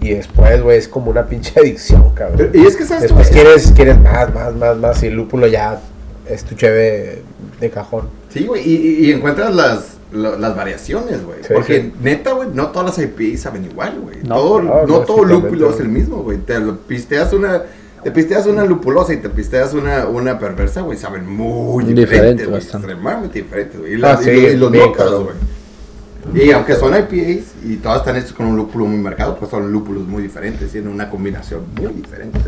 Y después, güey, es como una pinche *laughs* adicción, cabrón. Y es que, ¿sabes? Después tú? quieres, quieres más, más, más, más. Y el lúpulo ya es tu cheve de cajón. Sí, güey, y, encuentras las, lo- las variaciones, güey. Sí, Porque sí. neta, güey, no todas las IPAs saben igual, güey. No, todo, no, no, no, todo lúpulo es el mismo, güey. Te lo pisteas una... Te pisteas una lupulosa y te pisteas una, una perversa, güey, saben muy Diferente, diferentes. Extremadamente diferentes, güey. Y, Ah, sí, los- y cabrón. güey. Y aunque son IPAs y todas están hechas con un lúpulo muy marcado, pues son lúpulos muy diferentes, tienen una combinación muy diferente.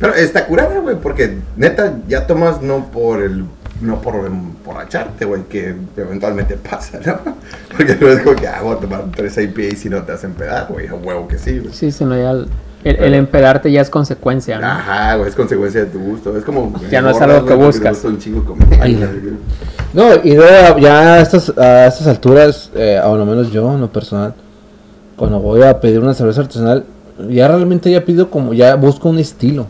Pero está curada, güey, porque neta ya tomas no por el no por emborracharte, güey, que eventualmente pasa, ¿no? *laughs* Porque no es como que, ah, voy a tomar tres IPAs y no te hacen pedar, güey, a huevo que sí, güey. Sí, sino ya el, el, ya es consecuencia, ¿no? Ajá, güey, es consecuencia de tu gusto. Es como. Ya no es algo que buscas. un chingo. No, y luego ya a estas, a estas alturas, eh, o al menos yo en lo personal, cuando voy a pedir una cerveza artesanal, ya realmente ya pido como, ya busco un estilo.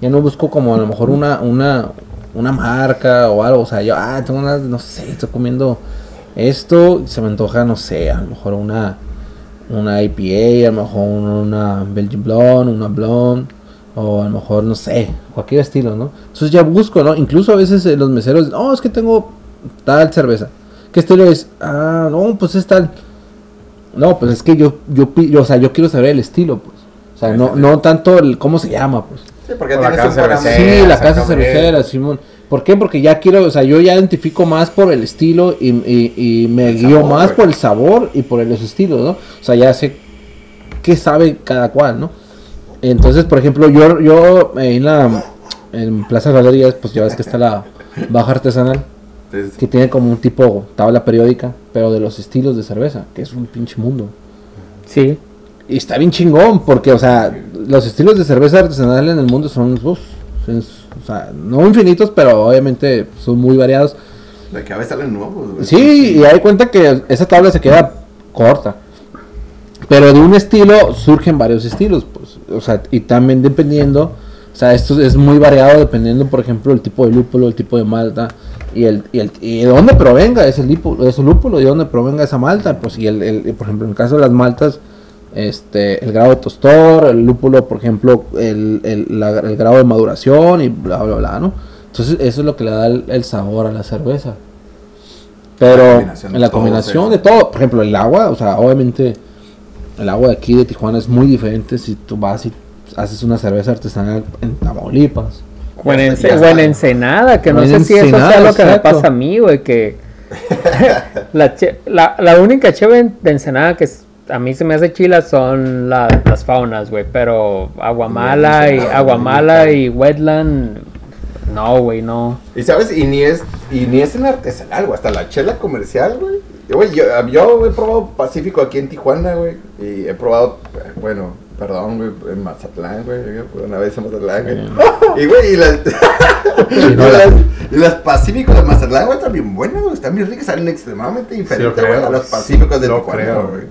Ya no busco como a lo mejor una, una, una marca o algo. O sea, yo, ah, tengo una, no sé, estoy comiendo esto, y se me antoja, no sé, a lo mejor una, una IPA, a lo mejor una Belgian Blonde, una Blonde, o a lo mejor, no sé, cualquier estilo, ¿no? Entonces ya busco, ¿no? Incluso a veces eh, los meseros, no, es que tengo tal cerveza. ¿Qué estilo es? Ah, no, pues es tal. No, pues es que yo, yo, yo, o sea, yo quiero saber el estilo, pues. O sea, no, no tanto el cómo se llama, pues. Sí, porque O la tienes casa cervecera. Sí, la casa cervecera, Simón. ¿Por qué? Porque ya quiero, o sea, yo ya identifico más por el estilo y, y- y me El guío sabor, más güey. por el sabor y por los estilos, ¿no? O sea, ya sé qué sabe cada cual, ¿no? Entonces, por ejemplo, yo, yo eh, en la en Plaza Galerías, pues ya ves que está la baja artesanal, que tiene como un tipo tabla periódica, pero de los estilos de cerveza, que es un pinche mundo. Sí. Y está bien chingón, porque, o sea, los estilos de cerveza artesanal en el mundo son, uf, son- o sea, no infinitos, pero obviamente son muy variados. de que a veces salen nuevos. Sí, y hay cuenta que esa tabla se queda corta. Pero de un estilo surgen varios estilos, pues, o sea, y también dependiendo, o sea, esto es muy variado dependiendo, por ejemplo, el tipo de lúpulo, el tipo de malta y el y, el, y de dónde provenga ese lúpulo, ese lúpulo, de dónde provenga esa malta, pues y el, el- por ejemplo, en el caso de las maltas, este, el grado de tostor, el lúpulo, por ejemplo, el, el, la- el grado de maduración y bla bla bla, ¿no? Entonces eso es lo que le da el, el sabor a la cerveza. Pero combinación en la combinación de todo, por ejemplo, el agua, o sea, obviamente el agua de aquí de Tijuana es muy diferente si tú vas y haces una cerveza artesanal en Tamaulipas. O en, o en Ensenada, que no sé si eso Ensenada, sea lo que me exacto. pasa a mí, güey, que *laughs* *laughs* la, che- la, la única cheve de Ensenada que es- a mí se me hace chila son la- las faunas, güey, pero Aguamala y Aguamala y Wetland, no, güey, no. Y sabes, y ni es, y ni es en artesanal, güey, hasta la chela comercial, güey. Güey, yo, yo he probado Pacífico aquí en Tijuana, güey. Y he probado, bueno, perdón, güey, en Mazatlán, güey. Una vez en Mazatlán, güey. *laughs* Y, güey, y las, *laughs* y las, y las Pacíficos de Mazatlán, güey, están bien buenas, güey. Están bien ricas, salen extremadamente diferentes, creo. güey, a los Pacíficos de Tijuana, güey.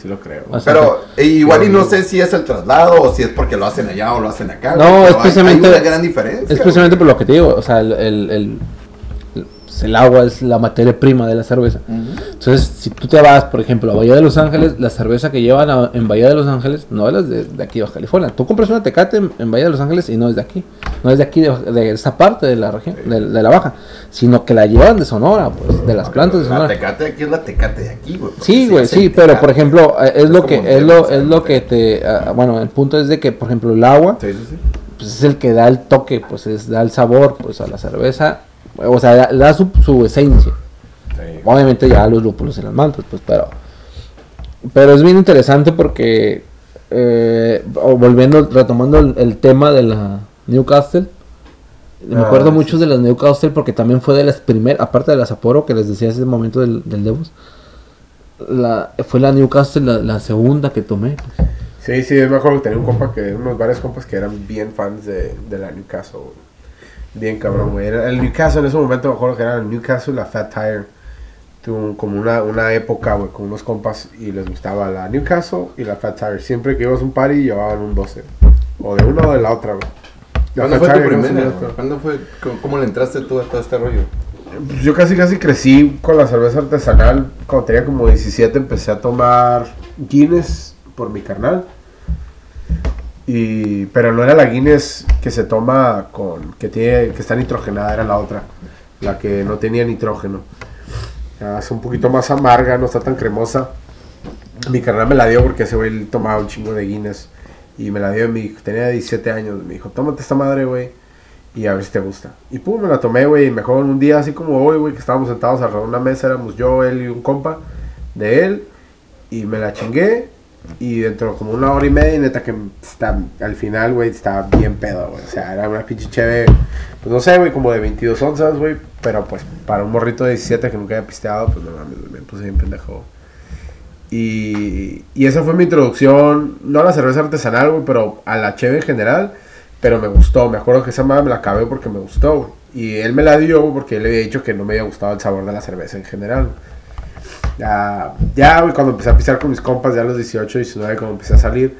Sí lo creo. O sea, Pero igual y no sé si es el traslado o si es porque lo hacen allá o lo hacen acá. No, es precisamente- Hay una gran diferencia. Es precisamente por lo que te digo, o sea, el, el, el- agua es la materia prima de la cerveza. Entonces, si tú te vas, por ejemplo, a Bahía de Los Ángeles, la cerveza que llevan a- en Bahía de Los Ángeles no es de, de aquí de Baja California. Tú compras una tecate en, en Bahía de Los Ángeles y no es de aquí. No es de aquí, de, de esa parte de la región, de, de la Baja. Sino que la llevan de Sonora, pues, de las plantas de La Sonora. tecate aquí es la tecate de aquí, güey. Sí, güey, sí, pero por ejemplo, eh, es, Es lo que es lo es lo que te ah, bueno, el punto es de que por ejemplo el agua Sí, sí, sí. pues es el que da el toque, pues es da el sabor pues a la cerveza, o sea, da, da su, su esencia. Obviamente ya los lúpulos y las maltas, pues, pero. Pero es bien interesante porque. eh, volviendo, retomando el, el tema de la Newcastle. Me Ah, acuerdo sí. mucho de las Newcastle porque también fue de las primeras, aparte de la Sapporo que les decía hace momento del, del Devos. La, fue la Newcastle la, la segunda que tomé. Sí, sí, me acuerdo que tenía un compa que, unos varios compas que eran bien fans de, de la Newcastle. Bien cabrón, güey. El Newcastle en ese momento me acuerdo que era el Newcastle, la Fat Tire. Tuvo como una, una época, güey, con unos compas y les gustaba la Newcastle y la Fat Tire. Siempre que ibas a un party llevaban un 12. O de una o de la otra, güey. ¿Cuándo fue. ¿Cómo, le entraste tú a todo este rollo? Pues Yo casi casi crecí con la cerveza artesanal. Cuando tenía como 17 empecé a tomar Guinness por mi carnal. Y, pero no era la Guinness que se toma con que tiene que está nitrogenada, era la otra, la que no tenía nitrógeno. Es un poquito más amarga, no está tan cremosa. Mi carnal me la dio porque ese güey tomaba un chingo de Guinness. Y me la dio, mi, tenía 17 años. Me dijo, tómate esta madre, güey. Y a ver si te gusta. Y pum, me la tomé, güey. Y mejor un día así como hoy, güey, que estábamos sentados alrededor de una mesa. Éramos yo, él y un compa de él. Y me la chingué. Y dentro de como una hora y media, neta que está, al final, güey, estaba bien pedo, güey. O sea, era una pinche chévere, pues no sé, güey, como de 22 onzas, güey. Pero pues para un morrito de 17 que nunca había pisteado, pues no mames, me puse bien pendejo. Y, esa fue mi introducción, no a la cerveza artesanal, güey, pero a la cheve en general. Pero me gustó, me acuerdo que esa madre me la acabé porque me gustó. Y él me la dio porque él le había dicho que no me había gustado el sabor de la cerveza en general. Ya, ya, cuando empecé a pisar con mis compas, ya a los 18, 19, cuando empecé a salir,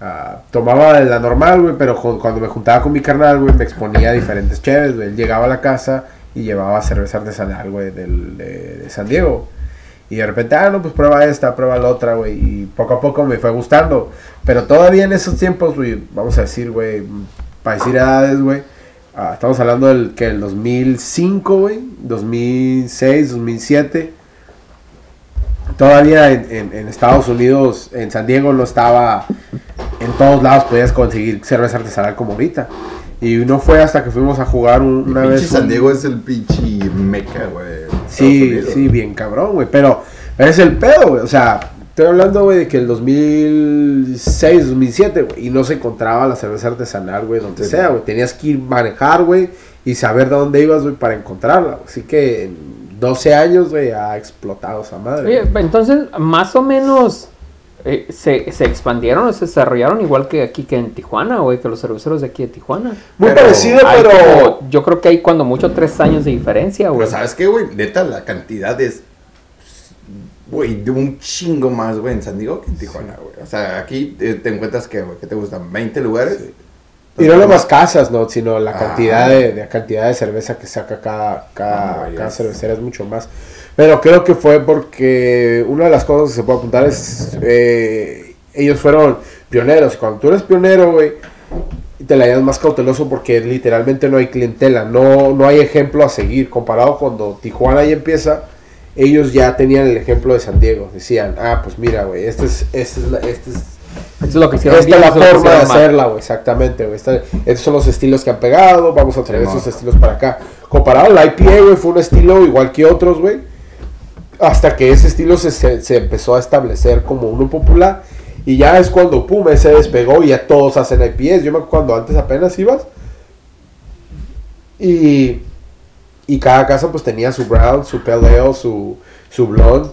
ah, tomaba la normal, pero cuando me juntaba con mi carnal, güey, me exponía a diferentes cheves. Él llegaba a la casa y llevaba cerveza artesanal, güey, de San Diego. Y de repente, ah, no, pues prueba esta, prueba la otra, güey. Y poco a poco me fue gustando. Pero todavía en esos tiempos, güey, vamos a decir, güey, para decir edades, güey. ah, estamos hablando del que el 2005, güey, 2006, 2007. Todavía en, en- en Estados Unidos, en San Diego, no estaba. En todos lados podías conseguir cerveza artesanal como ahorita. Y no fue hasta que fuimos a jugar un- una pinche vez. San un- Diego es el pinche meca, güey. Sí, sí, bien cabrón, güey. Pero, es el pedo, güey. O sea, estoy hablando, güey, de que el 2006, 2007, güey, y no se encontraba la cerveza artesanal, güey, donde Sí. sea, güey. Tenías que ir manejar, güey, y saber de dónde ibas, güey, para encontrarla. Así que en 12 años, güey, ha explotado esa madre. Oye, entonces, más o menos eh, se, se expandieron o se desarrollaron igual que aquí que en Tijuana, güey, que los cerveceros de aquí de Tijuana. Muy pero parecido, pero. como- yo creo que hay cuando mucho tres años de diferencia, güey. Pero ¿sabes qué, güey? Neta, la cantidad es. Güey, de un chingo más, güey, en San Diego que en Tijuana, güey. O sea, aquí eh, te encuentras que, güey, que te gustan 20 lugares. Y no nomás casas, ¿no? Sino la Ah. cantidad de, de cantidad de cerveza que saca cada, cada, Ah, cada cervecera es mucho más. Pero creo que fue porque una de las cosas que se puede apuntar es eh, ellos fueron pioneros. Cuando tú eres pionero, güey, te la llevas más cauteloso porque literalmente no hay clientela, no, no hay ejemplo a seguir. Comparado cuando Tijuana ya empieza, ellos ya tenían el ejemplo de San Diego. Decían, ah, pues mira, güey, este es, este es, la- este es Esto es lo que hicieron esta es la forma de hacerla, güey, exactamente, güey. Estos son los estilos que han pegado, vamos a traer Simón. esos estilos para acá. Comparado al IPA, güey, fue un estilo igual que otros, güey. Hasta que ese estilo se, se- se empezó a establecer como uno popular. Y ya es cuando, pum, ese despegó y ya todos hacen IPAs. Yo me acuerdo cuando antes apenas ibas. Y, y cada casa pues tenía su brown, su ale, su, su blonde.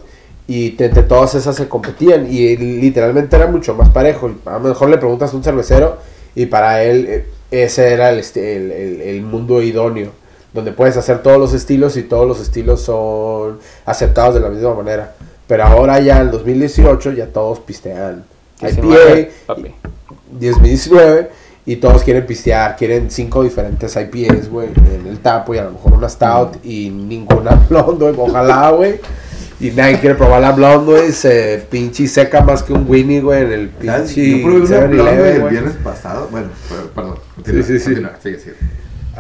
Y entre todas esas se competían. Y literalmente era mucho más parejo. A lo mejor le preguntas a un cervecero y para él eh, ese era este- el, el- el mundo idóneo. Donde puedes hacer todos los estilos y todos los estilos son aceptados de la misma manera. Pero ahora ya en 2018 ya todos pistean madre, papi. 2019 y todos quieren pistear, quieren cinco diferentes IPAs, güey, en el tapo y a lo mejor una stout y ninguna *laughs* blonde, güey, ojalá, güey. Y nadie quiere probar la blonde, güey, se pinche seca más que un Winnie, güey, en el pinche Yo probé una 7-Eleven, blonde el güey. viernes pasado. Bueno, perdón. continúa, Sí, sí, sí. continúa, sigue, sigue.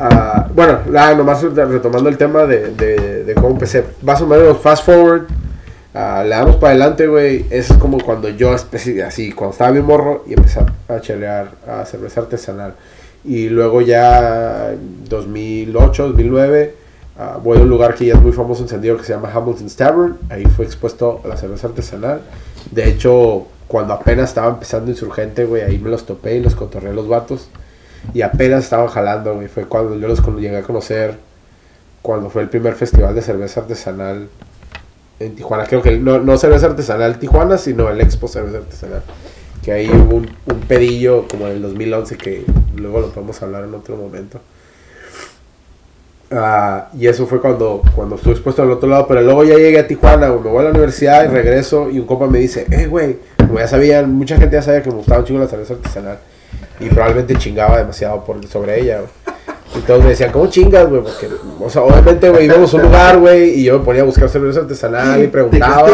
Ah, bueno, nada, nomás retomando el tema de, de, de cómo empecé. Más o menos, fast forward. ah, le damos para adelante, güey. Es como cuando yo, así, cuando estaba bien morro y empecé a chelear a cerveza artesanal. Y luego ya, en 2008, 2009, ah, voy a un lugar que ya es muy famoso en San que se llama Hamilton's Tavern. Ahí fue expuesto a la cerveza artesanal. De hecho, cuando apenas estaba empezando Insurgente, güey, ahí me los topé y los cotorré a los vatos. Y apenas estaban jalando, güey. Fue cuando yo los llegué a conocer. Cuando fue el primer festival de cerveza artesanal en Tijuana. Creo que no, no cerveza artesanal Tijuana, sino el Expo Cerveza Artesanal. Que ahí hubo un, un pedillo como en el 2011 que luego lo podemos hablar en otro momento. Ah, y eso fue cuando, cuando estuve expuesto al otro lado. Pero luego ya llegué a Tijuana, me voy a la universidad y regreso. Y un compa me dice, eh, güey, como ya sabían, mucha gente ya sabía que me gustaba un chingo la cerveza artesanal. Y probablemente chingaba demasiado por, sobre ella, güey. Y todos me decían, ¿cómo chingas, güey? Porque, o sea, obviamente, güey, íbamos a un lugar, güey, y yo me ponía a buscar cerveza artesanal y preguntaba.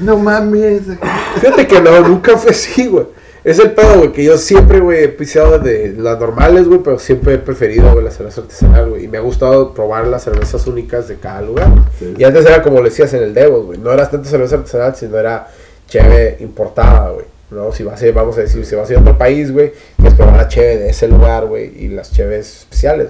No mames. Fíjate que no, nunca fue así, güey. Es el pedo, güey, que yo siempre, güey, he piseado de las normales, güey, pero siempre he preferido, güey, la cerveza artesanal, güey. Y me ha gustado probar las cervezas únicas de cada lugar. Sí. Y antes era como le decías en el Devos, güey. No era tanto cerveza artesanal, sino era cheve importada, güey. ¿No? Si vas a vamos a decir, si vas a ir a otro país, güey, quieres probar la cheve de ese lugar, güey, y las cheves especiales.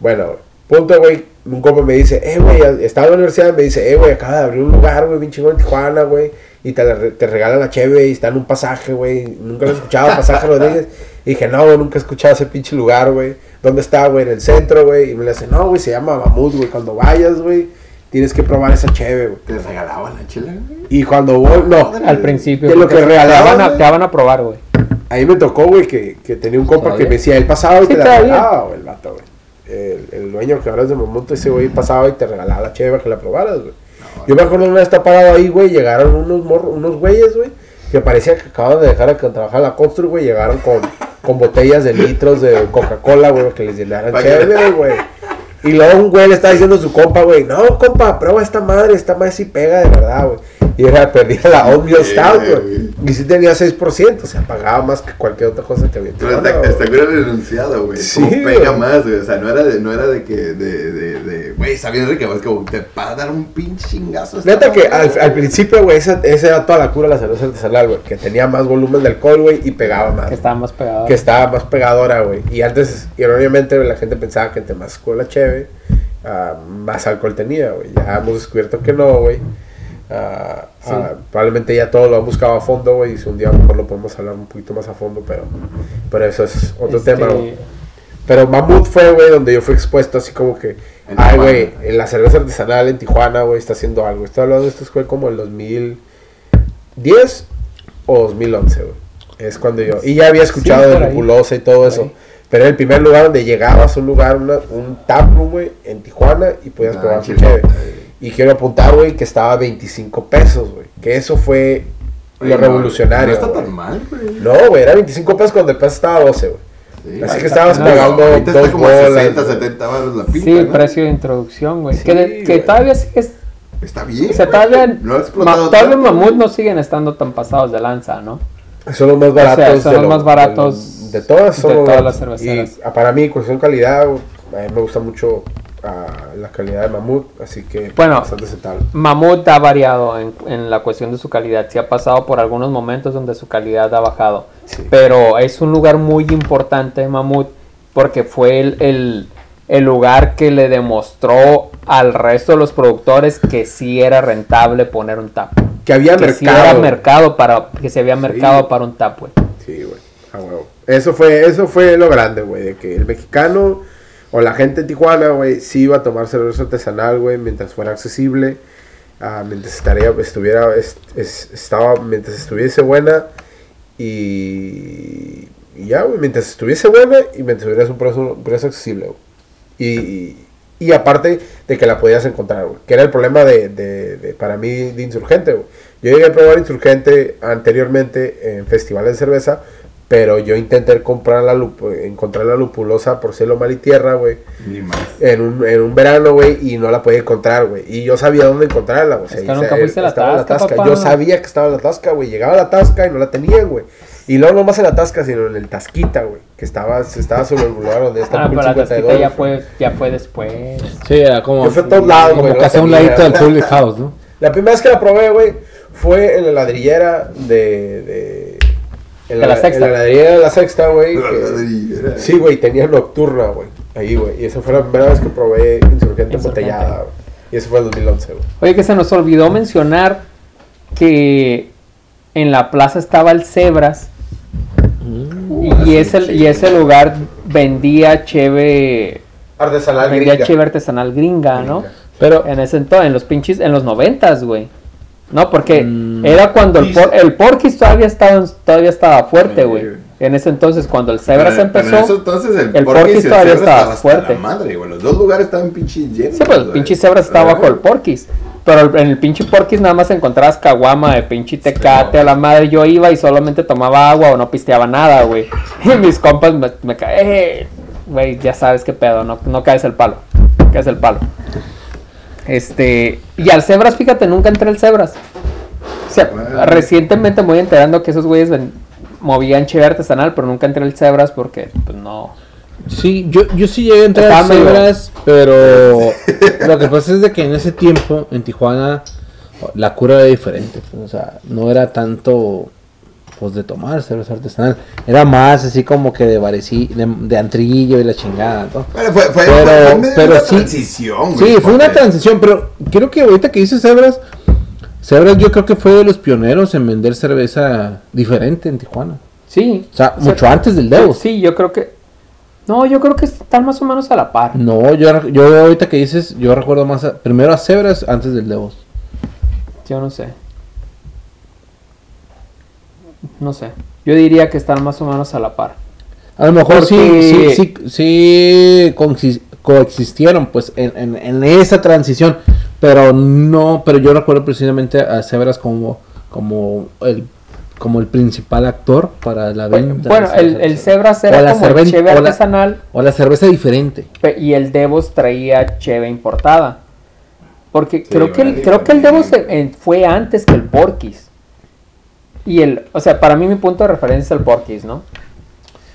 Bueno. Punto, güey. Un compa me dice, eh, güey, estaba en la universidad, me dice, eh, güey, acaba de abrir un lugar, güey, bien chingón en Tijuana, güey, y te, la re- te regalan la cheve y está en un pasaje, güey. Nunca lo he escuchado, *laughs* pasaje Rodríguez. Y dije, no, güey, nunca he escuchado ese pinche lugar, güey. ¿Dónde está, güey? En el centro, güey. Y me le dice, no, güey, se llama Mamut, güey. Cuando vayas, güey, tienes que probar esa cheve, güey. Te regalaban la chela, güey. Y cuando voy, no, Al principio. De lo que te regalaban, daban a- güey. Te daban a probar, güey. Ahí me tocó, güey, que, que tenía un compa que me decía, él pasaba y Sí, te la regalaba, güey, el vato, güey. El, el dueño que ahora es de Mamuto, ese güey pasaba y te regalaba la cheve para que la probaras, güey. Yo me acuerdo una vez estar parado ahí, güey, llegaron unos morros, unos güeyes, güey, que parecía que acababan de dejar de trabajar la Constru, güey, llegaron con, con botellas de litros de Coca-Cola, güey, que les llenaran cheve, güey. Y luego un güey le estaba diciendo a su compa, güey, no, compa, prueba esta madre, esta madre sí pega de verdad, güey. Y era, perdía la Sí, Stout, güey. güey. Y sí tenía 6%, o sea, pagaba más que cualquier otra cosa que había. Pero hasta, güey. hasta que hubiera renunciado, güey. Sí, Como pega güey. más, güey. O sea, no era de, no era de que, de, de, de, güey, está bien rico, es como te va a dar un pinche chingazo. Neta que al, al principio, güey, esa, esa era toda la cura de la cerveza artesanal, güey. Que tenía más volumen de alcohol, güey, y pegaba más. Que estaba más pegado. Que estaba más pegadora, güey. Y antes, irónicamente, la gente pensaba que entre más cola cheve, ah, más alcohol tenía, güey. Ya hemos descubierto que no, güey. Ah, Sí. ah, probablemente ya todo lo han buscado a fondo, güey. Y si un día a lo mejor lo podemos hablar un poquito más a fondo, pero, pero eso es otro Este, tema, güey. Pero Mamut fue, güey, donde yo fui expuesto así como que, En ay, güey, en la cerveza artesanal en Tijuana, güey, está haciendo algo. Estoy hablando de esto fue como el 2010 o 2011, güey. Es cuando yo... Y ya había escuchado Sí, de. Lupulosa y todo eso. Pero era el primer lugar donde llegabas a un lugar, una- un taproom, güey, en Tijuana y podías Ah, probar cheve. Y quiero apuntar, güey, que estaba a 25 pesos, güey. Que eso fue Oye, lo no, revolucionario. No está güey. tan mal, güey. No, güey, era 25 pesos cuando el peso estaba a 12, güey. Sí. Así que está- estabas no, pagando Ahorita está dos como a bolas. 60, güey. 70 baros la pinta. Sí, ¿no? precio de introducción, güey. Sí, que, que todavía sigue. Está bien. O sea, todavía. No ha explotado ma- todavía. Mamut no siguen estando tan pasados de lanza, ¿no? Son los más sea, baratos. son de los lo- más baratos De, de todas, son de los- todas las cerveceras. Y para mí, cuestión calidad, a mí me gusta mucho ah, la calidad de Mamut, así que Bueno. bastante aceptable. Mamut ha variado en, en la cuestión de su calidad. Sí ha pasado por algunos momentos donde su calidad ha bajado. Sí. Pero es un lugar muy importante, Mamut, porque fue el, el- el lugar que le demostró al resto de los productores que sí era rentable poner un tap. Que había que sí mercado. era mercado para que se había mercado para un tap, güey. Sí, güey. a huevo. Eso fue, eso fue lo grande, güey, de que el mexicano o la gente de Tijuana, güey, sí iba a tomar cerveza artesanal, güey, mientras fuera accesible, ah, mientras estuviera, es- es- estaba, mientras estuviese buena y, ya, güey, mientras estuviese buena y mientras tuvieras un precio, un accesible. Y, y, aparte de que la podías encontrar, güey, que era el problema de, para mí de Insurgente. Yo llegué a probar Insurgente anteriormente en festivales de cerveza, pero yo intenté comprar la lup- encontrar la lupulosa por cielo, mal y tierra, güey, Ni más. en un, en un verano, güey, y no la podía encontrar, güey. Y yo sabía dónde encontrarla, güey. O sea, Es que nunca fuiste a la estaba Tasca, papá. Yo sabía que estaba en la tasca, güey. Llegaba a la tasca y no la tenían, güey. Y luego no más en la tasca, sino en el tasquita, güey. Que estaba, estaba sobre el lugar donde está Ah, el pero la 52. tasquita ya fue, ya fue después. Sí, era como, Yo fui a todos lados, como güey, no casi a un ladito del Public House, ¿no? La primera vez que la probé, güey, fue en la ladrillera de. de en De la Sexta. En la de la sexta, güey. La. Sí, güey, tenía nocturna, güey. Ahí, güey. Y esa fue la primera vez que probé insurgente embotellada, güey. Y eso fue en 2011, güey. Oye, que se nos olvidó mencionar que en la plaza estaba el Zebras y, ese, y ese lugar vendía cheve, Artesanal vendía gringa. cheve artesanal gringa, ¿no? Pero en ese entonces, en los pinches, en los noventas, güey. No, porque Mm. era cuando el, por, el Porky's todavía estaba, todavía estaba fuerte, güey. En ese entonces, cuando el Zebras Pero- pero en empezó, eso entonces el, el Porky's y Porky's el todavía Zebra estaba la fuerte. madre, güey. Los dos lugares estaban pinches llenos. Sí, pues el güey. pinche Zebras estaba bajo el Porky's. Pero el- en el pinche Porky's nada más encontrabas caguama de pinche tecate a la madre. Yo iba y solamente tomaba agua o no pisteaba nada, güey. *laughs* Y mis compas me, me caen, "Eh, güey, ya sabes qué pedo, no, no caes el palo. Caes el palo. Este, y al Zebras, fíjate, nunca entré al Zebras. O sea, Bueno. recientemente me voy enterando que esos güeyes ven- movían cheve artesanal, pero nunca entré al Cebras porque, pues no. Sí, yo, yo sí llegué a entrar a Estaba medio- cebras, pero *laughs* lo que pasa es de que en ese tiempo en Tijuana la cura era diferente, pues, o sea, no era tanto pues de tomar cerveza artesanal, era más así como que de de, de antrillo y la chingada, ¿no? Bueno, fue, fue, Pero- fue pero una sí- transición, güey. Sí, fue una transición, pero creo que ahorita que dice Cebras, Cebras yo creo que fue de los pioneros en vender cerveza diferente en Tijuana. Sí. O sea, O sea, mucho antes del Devos. Sí, yo creo que. No, yo creo que están más o menos a la par. No, yo, yo ahorita que dices, yo recuerdo más a- primero a Cebras antes del Devos. Yo no sé. No sé. Yo diría que están más o menos a la par. A lo mejor sí, Porque- sí, sí, sí coexis- coexistieron pues en, en, en esa transición, pero no, pero yo recuerdo precisamente a Cebras como, como el como el principal actor para la venta. Bueno, el, cerveza. el era la como el cerven- cheve o la- artesanal O la cerveza diferente. y el Devos traía cheve importada. Porque creo, que el, creo que el. Devos eh, fue antes que el Porquis. Y el, o sea, para mí mi punto de referencia es el Porquis, ¿no?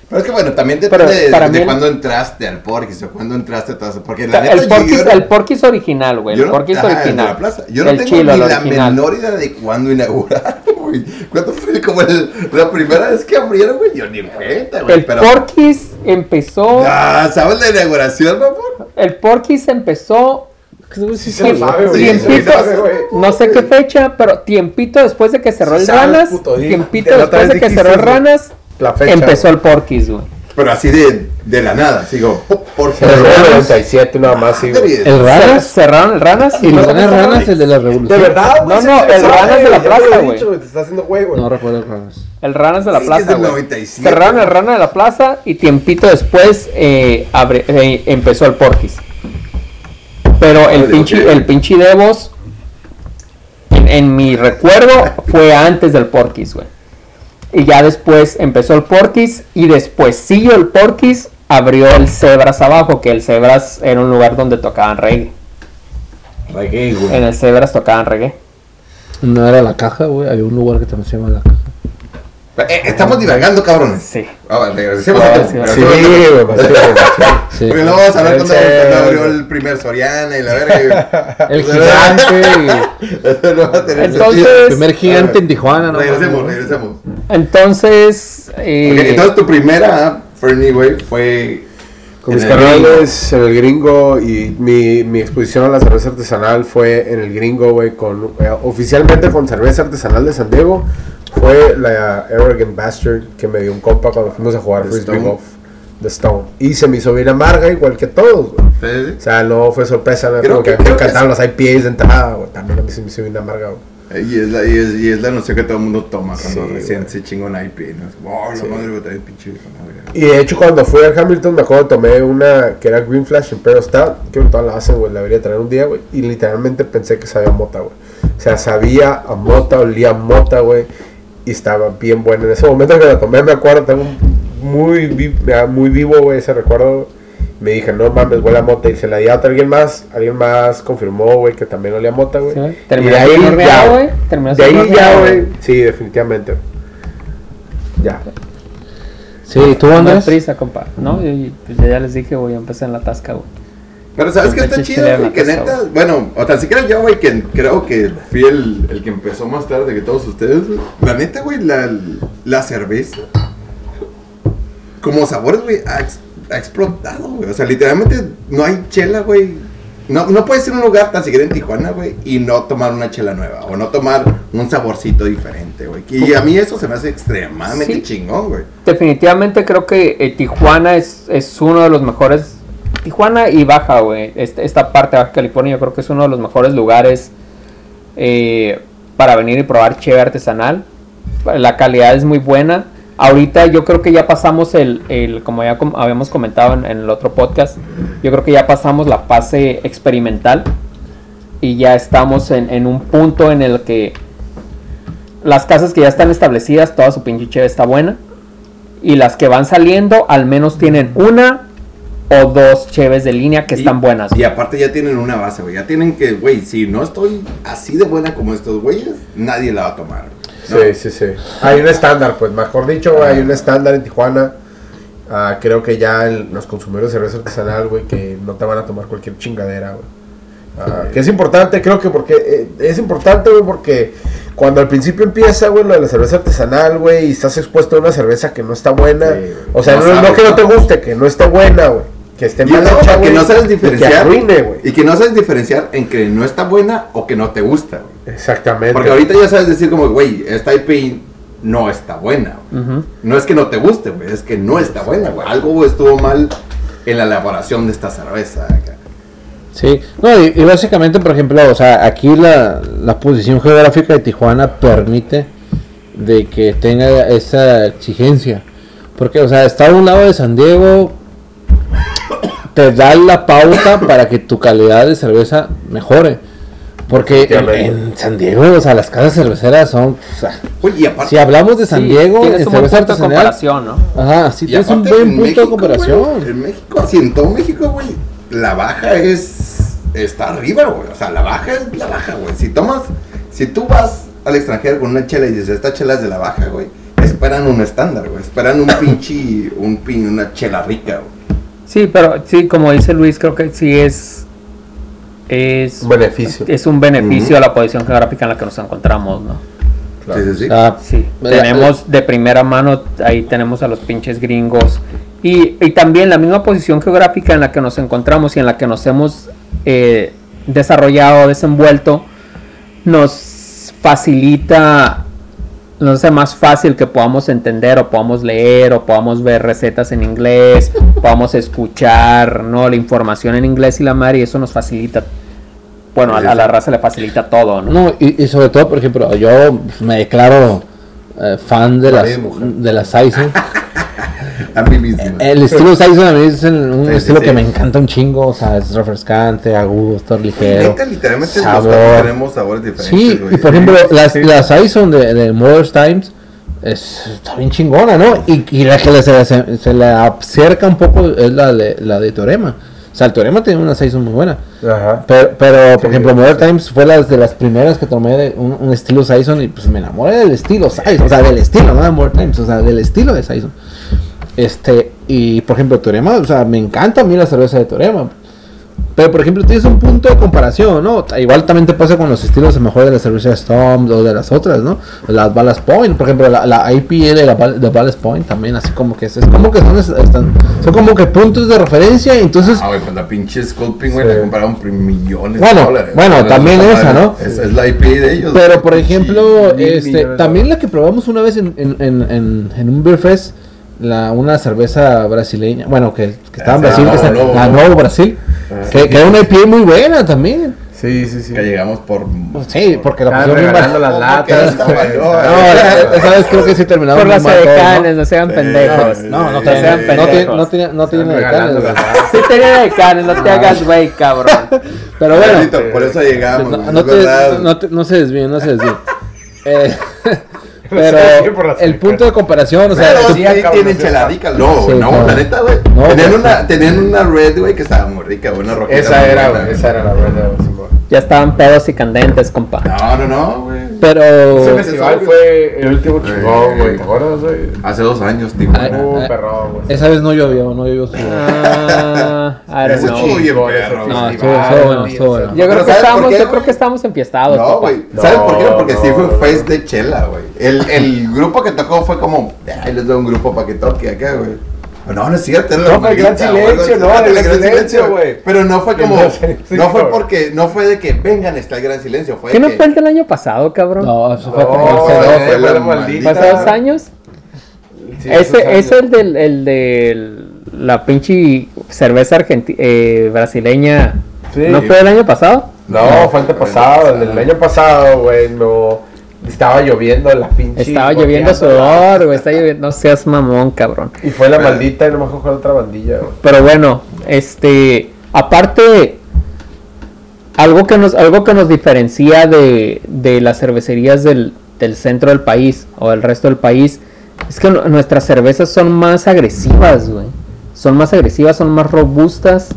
Pero es que bueno, también Pero depende de, para cuándo entraste al Porquis o cuándo entraste a todo eso. Porque O la sea, neta, el Porquis, yo no- el Porquis original, güey. El no- Porquis ajá, el de original. la plaza. Yo no El tengo chilo, ni la original. menor idea de cuándo inauguraron, *laughs* güey. ¿Cuándo fue como el- la primera vez que abrieron, güey? Yo ni en cuenta, güey. El pero... Porquis empezó. Ah, ¿sabes la inauguración, mamón? El Porquis empezó. Sí lo sabe, güey. tiempito, Sí lo no sé qué fecha, pero tiempito después de que cerró Sí el sabes, Ranas, tiempito después de que cerró el. Ranas, La fecha. empezó el Porquis, güey. Pero así de, de la nada, sigo. Por Pero favor. el 97 nada más, sí, güey. El Ranas. Cerraron el Ranas Y los empezaron- Ranas, el de la revolución. De verdad, güey. No, se no, el Ranas de la lo plaza, güey. No recuerdo el Ranas. El Ranas de la Sí, plaza, güey. 97. Cerraron el Ranas de la plaza y tiempito después eh, abre- eh, empezó el Porquis. Pero el Órale, pinche, el pinche Devos, en, en mi recuerdo, fue antes del Porquis, güey. Y ya después empezó el Porquis y después siguió el Porquis, abrió el Cebras abajo, que el Cebras era un lugar donde tocaban reggae. Reggae, güey. En el Cebras tocaban reggae. No era la caja, güey. Había un lugar que también se llama la caja. Eh, estamos divagando, cabrones. Sí. Ah, regresemos Ah, a sí, Sí, güey, pues, sí, güey. Sí. Porque no vamos a ver cuando, abrió el primer Soriana y la verga. *laughs* El gigante. *laughs* y- no va a tener Entonces- el primer gigante en Tijuana, ¿no? Regresemos, regresemos. Entonces, eh, Ok, entonces tu primera Fernie, güey, fue. Con mis carnales en el gringo y mi, mi exposición a la cerveza artesanal fue en el gringo, güey, con eh, oficialmente con cerveza artesanal de San Diego. Fue la Arrogant Bastard que me dio un compa cuando fuimos a jugar The Frisbee Stone. Golf. The Stone. Y se me hizo bien amarga, igual que todos, güey. Sí, sí. O sea, no fue sorpresa, no Creo como que- que, me encantaron los IPAs de entrada, güey. También a mí se me hizo bien amarga, güey. Eh, Y es, la, y, es, y es la noción que todo el mundo toma cuando Sí, recién se chinga un IP, ¿no? Es oh, la Sí. madre, güey, trae pinche vieja madre". Y de hecho, cuando fui al Hamilton, me acuerdo tomé una que era Green Flash Imperial Stout. Que todas la hacen, güey. La debería traer un día, güey. Y literalmente pensé que sabía mota, güey. O sea, sabía a mota, olía a mota, güey. Y estaba bien buena. En ese momento que la tomé, me acuerdo, tengo muy, muy vivo, ese recuerdo. Me dije, no mames, huele a mota. Y se la di a alguien más. Alguien más confirmó, güey, que también olía a mota, güey. Sí, y de ahí ya, güey. Terminó De ahí ya, güey. Sí, definitivamente. Ya. Sí, tú No andas. prisa, compa. No, yo, yo- pues ya, ya les dije, güey, empecé en la tasca, güey. Pero ¿sabes qué está Pinche chido, güey? Que neta, bueno, o tan siquiera yo, güey, que creo que fui el, el que empezó más tarde que todos ustedes, güey. La neta, güey, la, la cerveza, como sabores, güey, ha, ex- ha explotado, güey. O sea, literalmente no hay chela, güey. No, no puedes ir a un lugar tan siquiera en Tijuana, güey, y no tomar una chela nueva, o no tomar un saborcito diferente, güey. Y a mí eso se me hace extremadamente Sí. chingón, güey. Definitivamente creo que eh, Tijuana es, es uno de los mejores. Tijuana y Baja, güey. Este- esta parte de Baja California yo creo que es uno de los mejores lugares eh, para venir y probar cheve artesanal. La calidad es muy buena. Ahorita yo creo que ya pasamos el, el como ya habíamos comentado en, en el otro podcast, yo creo que ya pasamos la fase experimental y ya estamos en, en un punto en el que las casas que ya están establecidas, toda su pinche cheve está buena. Y las que van saliendo, al menos tienen una o dos cheves de línea que Y- están buenas. Y aparte ya tienen una base, güey. Ya tienen que, güey, si no estoy así de buena como estos güeyes, nadie la va a tomar. Sí, sí, sí. Hay un estándar, pues, mejor dicho, güey, hay un estándar en Tijuana. Ah, creo que ya el- los consumidores de cerveza artesanal, güey, que no te van a tomar cualquier chingadera, güey. Ah, que es importante, creo que porque eh, es importante, güey, porque cuando al principio empieza, güey, lo de la cerveza artesanal, güey, y estás expuesto a una cerveza que no está buena, Sí, o sea, No no, que no ¿no? te guste, que no esté buena, güey, que esté mal luego, hecha, que no sabes y que diferenciar. arruine, güey. Y que no sabes diferenciar en que no está buena o que no te gusta, güey. Exactamente. Porque ahorita ya sabes decir como, güey, esta IP no está buena. No es que no te guste, güey, es que no está buena, güey. Algo estuvo mal en la elaboración de esta cerveza. acá. Sí, no, y, y básicamente, por ejemplo, o sea, aquí la, la posición geográfica de Tijuana permite de que tenga esa exigencia. Porque, o sea, está a un lado de San Diego, te da la pauta para que tu calidad de cerveza mejore. Porque en, San Diego, o sea, las casas cerveceras son... o sea, Oye, y aparte, si hablamos de San Sí, Diego, tienes en un buen cerveza punto de comparación, ¿no? Ajá, sí, y tienes un buen en punto México, de comparación. güey, en México, así en todo México, güey, la baja es. Está arriba, güey. O sea, la baja es la baja, güey. Si tomas. Si tú vas al extranjero con una chela y dices, esta chela es de la baja, güey. Esperan un estándar, güey. Esperan un *laughs* pinche. Un pin, una chela rica, güey. Sí, pero sí, como dice Luis, creo que sí es. Es, Un beneficio. es un beneficio a la posición geográfica en la que nos encontramos, ¿no? Claro. Sí, sí, sí. Ah, Sí, La- tenemos de primera mano, ahí tenemos a los pinches gringos. Y, y también la misma posición geográfica en la que nos encontramos y en la que nos hemos eh, desarrollado, desenvuelto, nos facilita, nos hace más fácil que podamos entender o podamos leer o podamos ver recetas en inglés, *laughs* podamos escuchar ¿no? la información en inglés y la madre, y eso nos facilita. Bueno, a, a la raza le facilita todo, ¿no? No, y, y sobre todo, por ejemplo, yo me declaro eh, fan de las, de las Saison. *laughs* A mí mismo. El estilo Saison a mí es el- un Sí, sí, estilo sí. que me encanta un chingo, o sea, es refrescante, agudo, está ligero. Neta, literalmente sabor. tenemos sabores diferentes. Sí, güey. y por ejemplo, las, la Saison de, de Mother's Times es, está bien chingona, ¿no? Y, y la que se, se, se le acerca un poco es la de, la de Teorema. O sea, el Teorema tiene una Saison muy buena. Ajá. Pero, pero por Sí, ejemplo, sí. Modern Times fue las de las primeras que tomé de un, un estilo Saison y pues me enamoré del estilo Saison, o sea, del estilo, no de Modern Times, o sea, del estilo de Saison. Este, y por ejemplo, Teorema, o sea, me encanta a mí la cerveza de Teorema. Pero por ejemplo, tienes un punto de comparación, ¿no? Igual también te pasa con los estilos a lo mejor de la cerveza Storm o de las otras, ¿no? Las Ballast Point, por ejemplo, la, la IPA de la de Ballast Point también, así como que es, es como que son, están- son como que puntos de referencia, entonces Ah, güey, pues la pinche Sculpin, güey, Sí. la compraron por millones Bueno, de dólares. bueno, también esa esa, ¿no? Es, es la IP de ellos. Pero por ejemplo, mil este, también la que probamos una vez en, en, en, en, en un Beer Fest, la, una cerveza brasileña, bueno, que, que estaba en Ah, Brasil, no, que está- no, la. Nuevo Brasil, que, que era una IPA muy buena también. Sí, sí, sí. Que llegamos por. Sí, porque la pusieron bien regalando barata. las ¿Cómo que latas. *laughs* No, vez creo que sí terminaron Por las decanes, ¿no? sean Sí, pendejos. sí. No, no, sean no tiene, pendejos. no tiene, no tiene decanes. Sí tenía decanes, no te hagas güey, cabrón. Pero bueno, por eso llegamos. no, güey, no es te- verdad. no te- no se desvíen, no se desvíen. *laughs* Eh, *laughs* *laughs* Pero el punto de comparación, o sea, Pero sí, tienen cheladica. No, Sí, no, no. la neta, güey. No, tenían, pues, una, tenían una red, güey, que estaba muy rica, güey, una rojita. Esa era, buena, güey. Esa era la verdad, Simón. Ya estaban pedos y candentes, compa. No, no, no, güey. pero Ese festival fue el último chingón, güey. ¿Te acuerdas, güey? Hace dos años, tío. Ay, Uh, ay. perrón, güey. esa vez no llovió, no llovió. Ah, Ese estuvo bien perro, No, estuvo- bueno, estuvo bueno. Yo creo que ¿sabes por estábamos, qué, yo creo que estamos empiestados. No, güey. ¿Sabes por qué? Porque sí fue no, un fest no. de chela, güey. El, el grupo que tocó fue como, ahí les doy un grupo para que toque acá, güey. No, no es cierto, No, fue el Gran Silencio, no, el el Gran Silencio, güey. Pero no fue como, no fue porque, no fue de que vengan, está el gran silencio, fue ¿Qué de no fue el del año pasado, cabrón? No, eso fue No, como fue- hace dos. fue la fue la maldita. maldita. ¿Hace dos años? Ese es el del, el del la pinche cerveza argenti eh, brasileña. Sí. ¿No fue el año pasado? No, fue antepasado, el del año pasado, güey, no... Estaba lloviendo la pinche... Estaba lloviendo sudor, güey. Está lloviendo. No seas mamón, cabrón. Y fue la maldita y no me acuerdo cuál otra bandilla, güey. Pero bueno, este, aparte, algo que nos, algo que nos diferencia de, de las cervecerías del, del centro del país o del resto del país es que nu- nuestras cervezas son más agresivas, güey. Son más agresivas, son más robustas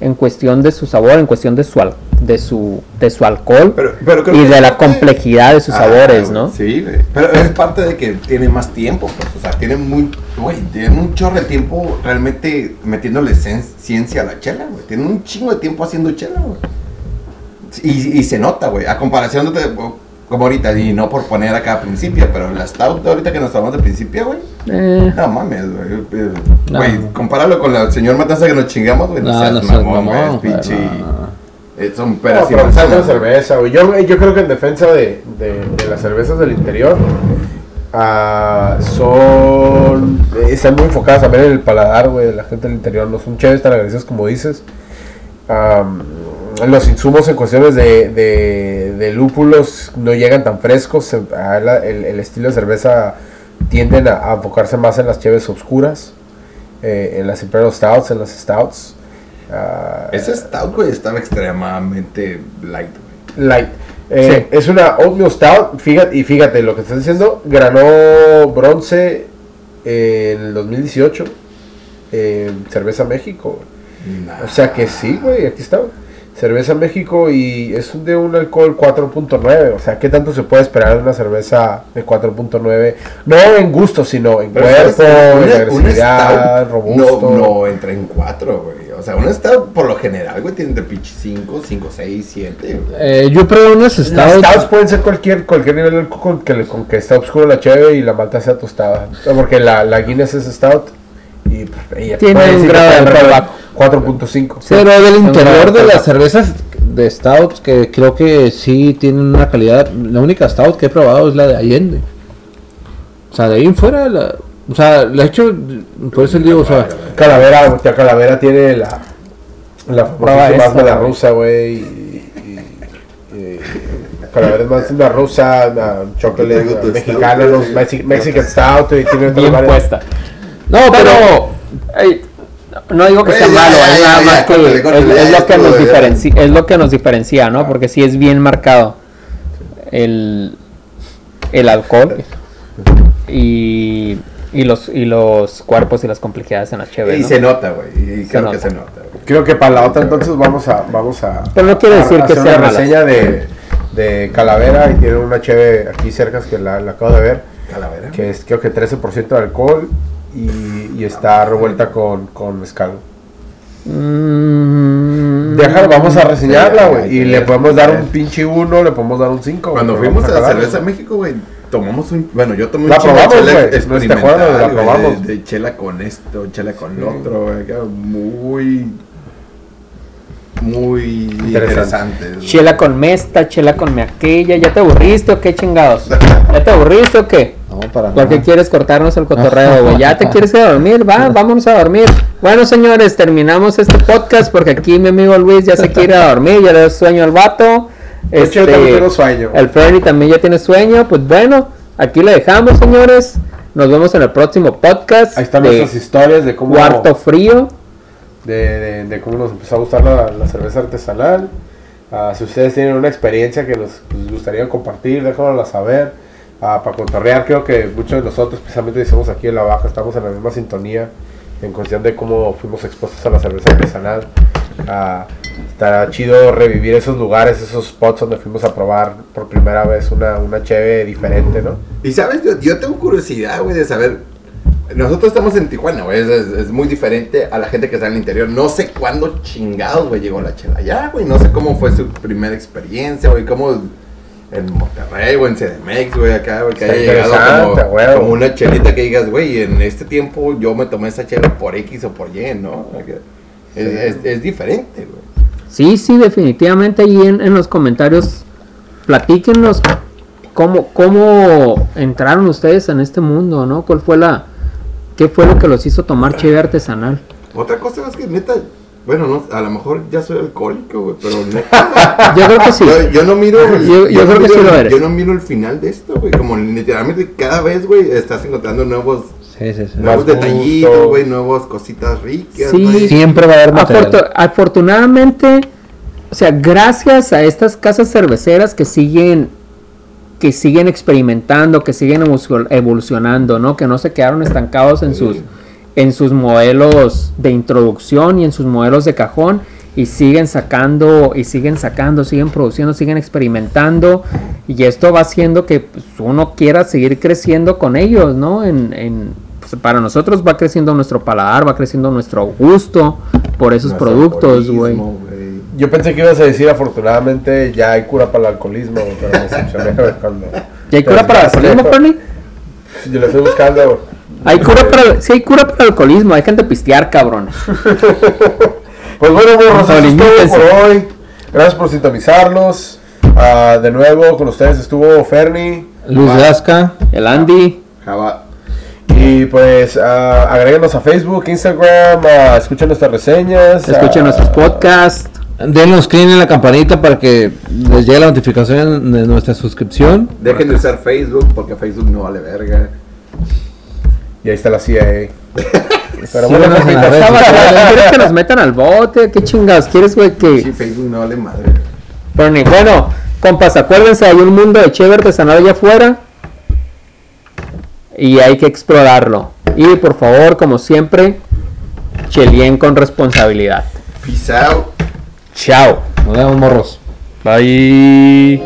en cuestión de su sabor, en cuestión de su, al- de su, de su alcohol Pero- pero creo y de la parte- complejidad de sus Ah, sabores, ¿no? Sí, güey. Pero es parte de que tiene más tiempo, pues. O sea, tiene muy. Güey, tiene un chorro de tiempo realmente metiéndole cien- ciencia a la chela, güey. Tiene un chingo de tiempo haciendo chela, güey. Y, y se nota, güey. A comparación de. Como ahorita, y no por poner acá a principio, pero la Stout de ahorita que nos tomamos de principio, güey. Eh, No mames, güey. Eh, No. Güey, compáralo con la señor Matanza que nos chingamos, güey. No, No, seas no seas mamón, güey. pinche. no, eh, Son No, peras y de cerveza, güey. Yo, yo creo que en defensa de, de- de las cervezas del interior, ah, son. eh, están muy enfocadas también en el paladar, güey, de la gente del interior. No son chéveres tan agresivas como dices. Los insumos en cuestiones de, de, de lúpulos no llegan tan frescos. el, el estilo de cerveza tienden a, a enfocarse más en las cheves oscuras, eh, en las Imperial Stouts, en las Stouts. Ah, Ese Stout, güey, estaba extremadamente light, güey. Light. Eh, Es una Oatmeal Stout. Fíjate, y fíjate lo que estás diciendo. Ganó bronce en el 2018 en Cerveza México. Nah. O sea que sí, güey. Aquí está. Cerveza México y es de un alcohol 4.9. O sea, ¿qué tanto se puede esperar de una cerveza de 4.9? No en gusto, sino en Pero cuerpo, en agresividad, robusto. No, no entra en 4, güey. O sea, una stout por lo general, güey, tiene de pinche 5, 5, 6, 7. Eh, yo probé unas Las stouts. stouts pueden ser cualquier, cualquier nivel con que, le- con que está oscuro la cheve y la malta sea tostada. Porque la, la Guinness es stout y ella Tiene un grado de está alcohol alrededor bajo. 4.5. Pero del interior de las cervezas de stouts que creo que sí tienen una calidad. La única stout que he probado es la de Allende. O sea, de ahí en fuera, la, o sea, he hecho, por eso digo, o sea, Calavera, Calavera tiene la, la Prueba famosísima esa, más de la rusa, güey. Y, y- y- Calavera es más de una rusa, una chocolate tu mexicana, los. Mexi- Mexican Stout y tiene bien puesta. no, pero no digo que sea malo, ya, es ya, nada ya, más que córtale, es- córtale, es, ya, lo que nos diferencia, es lo que nos diferencia, ¿no? Porque sí es bien marcado el, el alcohol y, y los y los cuerpos y las complejidades en la chévere, Y ¿no? se nota, güey. Y creo nota. que se nota, güey. Creo que para la otra entonces vamos a vamos a Pero no quiere a- decir a que hacer sea una reseña de, de Calavera y tiene una cheve aquí cerca que la, la acabo de ver Calavera. que es creo que 13% de alcohol y, y está revuelta con, con mezcal. Mm, Déjalo, vamos a reseñarla, güey. Y le podemos dar un pinche 1, le podemos dar un 5. Cuando fuimos a la cerveza México, güey, tomamos un. Bueno, yo tomé un La chingo de chela la probamos. De, de chela con esto, chela con lo otro, güey. Muy. Muy Interesante. interesante. Chela con mesta, chela con me aquella, ¿ya te aburriste o qué chingados? ¿Ya te aburriste o qué? no, para ¿Por qué nada. quieres cortarnos el cotorreo, güey? ¿Ya te *laughs* quieres ir a dormir? Va, vámonos a dormir. Bueno, señores, terminamos este podcast porque aquí mi amigo Luis ya se quiere ir a dormir, ya le sueño al vato. Este, yo también tengo sueño. El Freddy también ya tiene sueño. Pues bueno, aquí le dejamos, señores. Nos vemos en el próximo podcast. Ahí están nuestras historias de cómo, Cuarto Frío. de, de- de cómo nos empezó a gustar la, la cerveza artesanal. Ah, si ustedes tienen una experiencia que nos pues, gustaría compartir, déjanosla saber. Ah, para cotorrear, creo que muchos de nosotros, especialmente decimos aquí en la baja, estamos en la misma sintonía en cuestión de cómo fuimos expuestos a la cerveza artesanal. Ah, estará chido revivir esos lugares, esos spots donde fuimos a probar por primera vez una, una cheve diferente, ¿no? Y sabes, yo, tengo curiosidad, güey, de saber. Nosotros estamos en Tijuana, güey. Es- es muy diferente a la gente que está en el interior. No sé cuándo chingados, güey, llegó la chela allá, güey. No sé cómo fue su primera experiencia, güey. Cómo en Monterrey o en CDMX, güey, acá, güey, que haya llegado como, güey. como una chelita que digas, güey, en este tiempo yo me tomé esa chela por X o por Y, ¿no? Es, es- es diferente, güey. Sí, sí, definitivamente ahí en, en los comentarios platíquenos cómo, cómo entraron ustedes en este mundo, ¿no? ¿Cuál fue la, qué fue lo que los hizo tomar cheve artesanal? Otra cosa es que neta, bueno, no, a lo mejor ya soy alcohólico, güey, pero neta. *laughs* Yo creo que sí. Yo, yo no miro. Yo- yo no creo que miro sí el- lo eres. Yo no miro el final de esto, güey. Como literalmente cada vez, güey, estás encontrando nuevos, Sí, sí, sí. nuevos detallitos, güey, nuevas cositas ricas, Sí. Siempre va a haber material. Afortu- afortunadamente, o sea, gracias a estas casas cerveceras que siguen que siguen experimentando, que siguen evolucion- evolucionando, ¿no? Que no se quedaron estancados en sus en sus modelos de introducción y en sus modelos de cajón y siguen sacando y siguen sacando, siguen produciendo, siguen experimentando y esto va haciendo que pues, uno quiera seguir creciendo con ellos, ¿no? En, en- pues, para nosotros va creciendo nuestro paladar, va creciendo nuestro gusto por esos Nuestro productos, güey. Yo pensé que ibas a decir, afortunadamente, ya hay cura para el alcoholismo, pero me decepcioné *laughs* cuando... ¿Y hay cura para el alcoholismo, Fernie? Yo lo estoy buscando. Hay cura para, sí hay cura para el alcoholismo, hay gente pistear, cabrón. *laughs* Pues bueno, morros, eso es todo por hoy. Gracias por sintonizarnos. Ah, de nuevo, con ustedes estuvo Fernie. Luis Gasca. El Andy, Java. Y pues ah, agréguenos a Facebook, Instagram, ah, escuchen nuestras reseñas. escuchen nuestros podcasts. Denos clic en la campanita para que les llegue la notificación de nuestra suscripción. Dejen de usar Facebook porque Facebook no vale verga. Y ahí está la CIA. *laughs* Pero Síganos bueno, sociales. ¿Quieres que nos *laughs* metan al bote? ¿Qué chingados? ¿Quieres, güey, Sí, que...? Facebook no vale madre. Bernie, Bueno, compas, acuérdense, hay un mundo de cheve artesanal allá afuera. Y hay que explorarlo. Y por favor, como siempre, chelien con responsabilidad. Peace out. Chao. Nos vemos, morros. Bye.